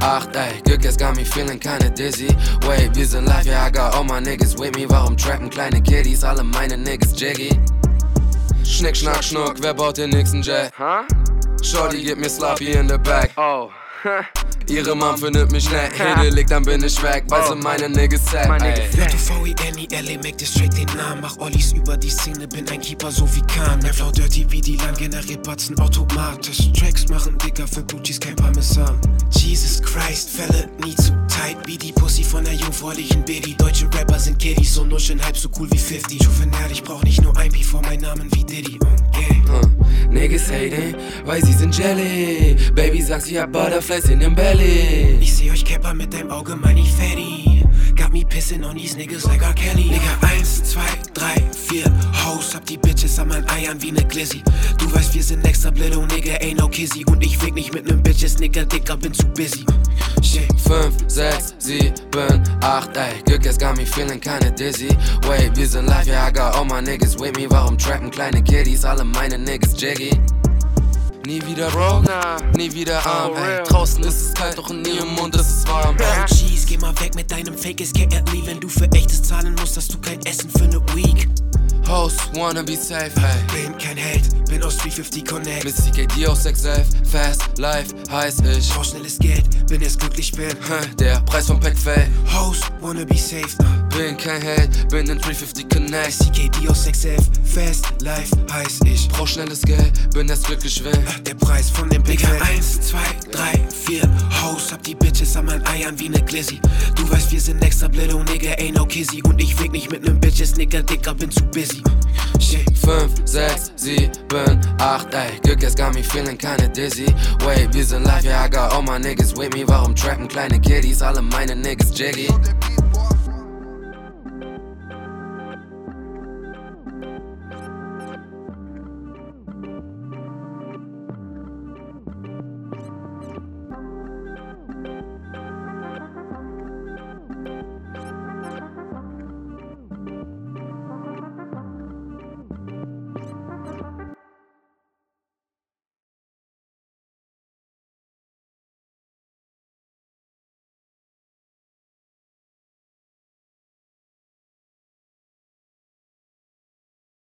I: 8, ey, Glück, es got me feeling kinda dizzy. Wait, wir sind live, yeah, I got all my niggas with me. Warum trappen kleine Kiddies, alle meine niggas jiggy? Schnick, schnack, schnuck, wer baut den nächsten Jet? Huh? Shorty, gib mir Sloppy in the back. Oh. Ihre Mom findet mich nett, hiddelig, dann bin ich weg, weil sie meine Niggas set.
H: Du V-I-N-I-L-E, make this straight den Namen. Mach Ollies über die Szene, bin ein Keeper so wie Khan. Mein Flow dirty wie die Land, generiert Batzen automatisch. Tracks machen dicker für Gucci's, kein Parmesan. Jesus Christ, Fälle nie zu tight wie die Pussy von der jungfräulichen Biddy. Deutsche Rapper sind Kiddies, so nuscheln halb so cool wie 50. Juvenal, ich brauch nicht nur ein P vor meinen Namen wie Diddy. Okay.
I: Huh. Niggas hating, weil sie sind jelly. Baby sagt, sie hat Butterflies in dem Belly.
H: Ich seh euch Capper mit deinem Auge, money fatty. Got me pissing on these niggas like R. Kelly. Nigga, 1, 2, 3, 4, Haus, hab die Bitches an meinen Eiern wie ne Glizzy. Du weißt, wir sind extra little nigga, ain't no kizzy. Und ich fick nicht mit nem Bitches, nigga, dicker, bin zu busy. Shit.
I: 5, 6, 7, 8, ey. Glück, es got me feeling kinda dizzy. Wait, wir sind live, yeah, I got all my niggas with me. Warum trappen kleine Kiddies? Alle meine Niggas jiggy. Nie wieder broke, nie wieder arm, ey. Draußen ist es kalt, doch in ihrem Mund ist es warm.
H: Oh, Cheese, geh mal weg mit deinem Fake Escape at me. Wenn du für echtes zahlen musst, hast du kein Essen für ne Week.
I: Host, wanna be safe, ey.
H: Bin kein Held, bin aus 350 Connect.
I: Mit CKD aus 611, fast, life, heiß ich.
H: Brauch schnelles Geld, bin erst glücklich bin.
I: Der Preis vom Pack Fell.
H: Host, wanna be safe.
I: Bin kein Held, bin in 350 Connect.
H: CKD aus 6F, Fast Life heiß ich.
I: Brauch schnelles Geld, bin erst glücklich wenn.
H: Der Preis von dem Big 1, 2, 3, 4 Hoes, hab die Bitches an meinen Eiern wie ne Glizzy Du weißt, wir sind extra blöde und nigga, ain't no kizzy Und ich fick nicht mit nem Bitches, nigga, dicker, bin zu busy Shit
I: 5, 6, 7, 8, ey. Glück, got me feeling kinda dizzy. Wait, wir sind live, yeah, I got all my niggas with me. Warum trappen kleine Kiddies? Alle meine Niggas jiggy.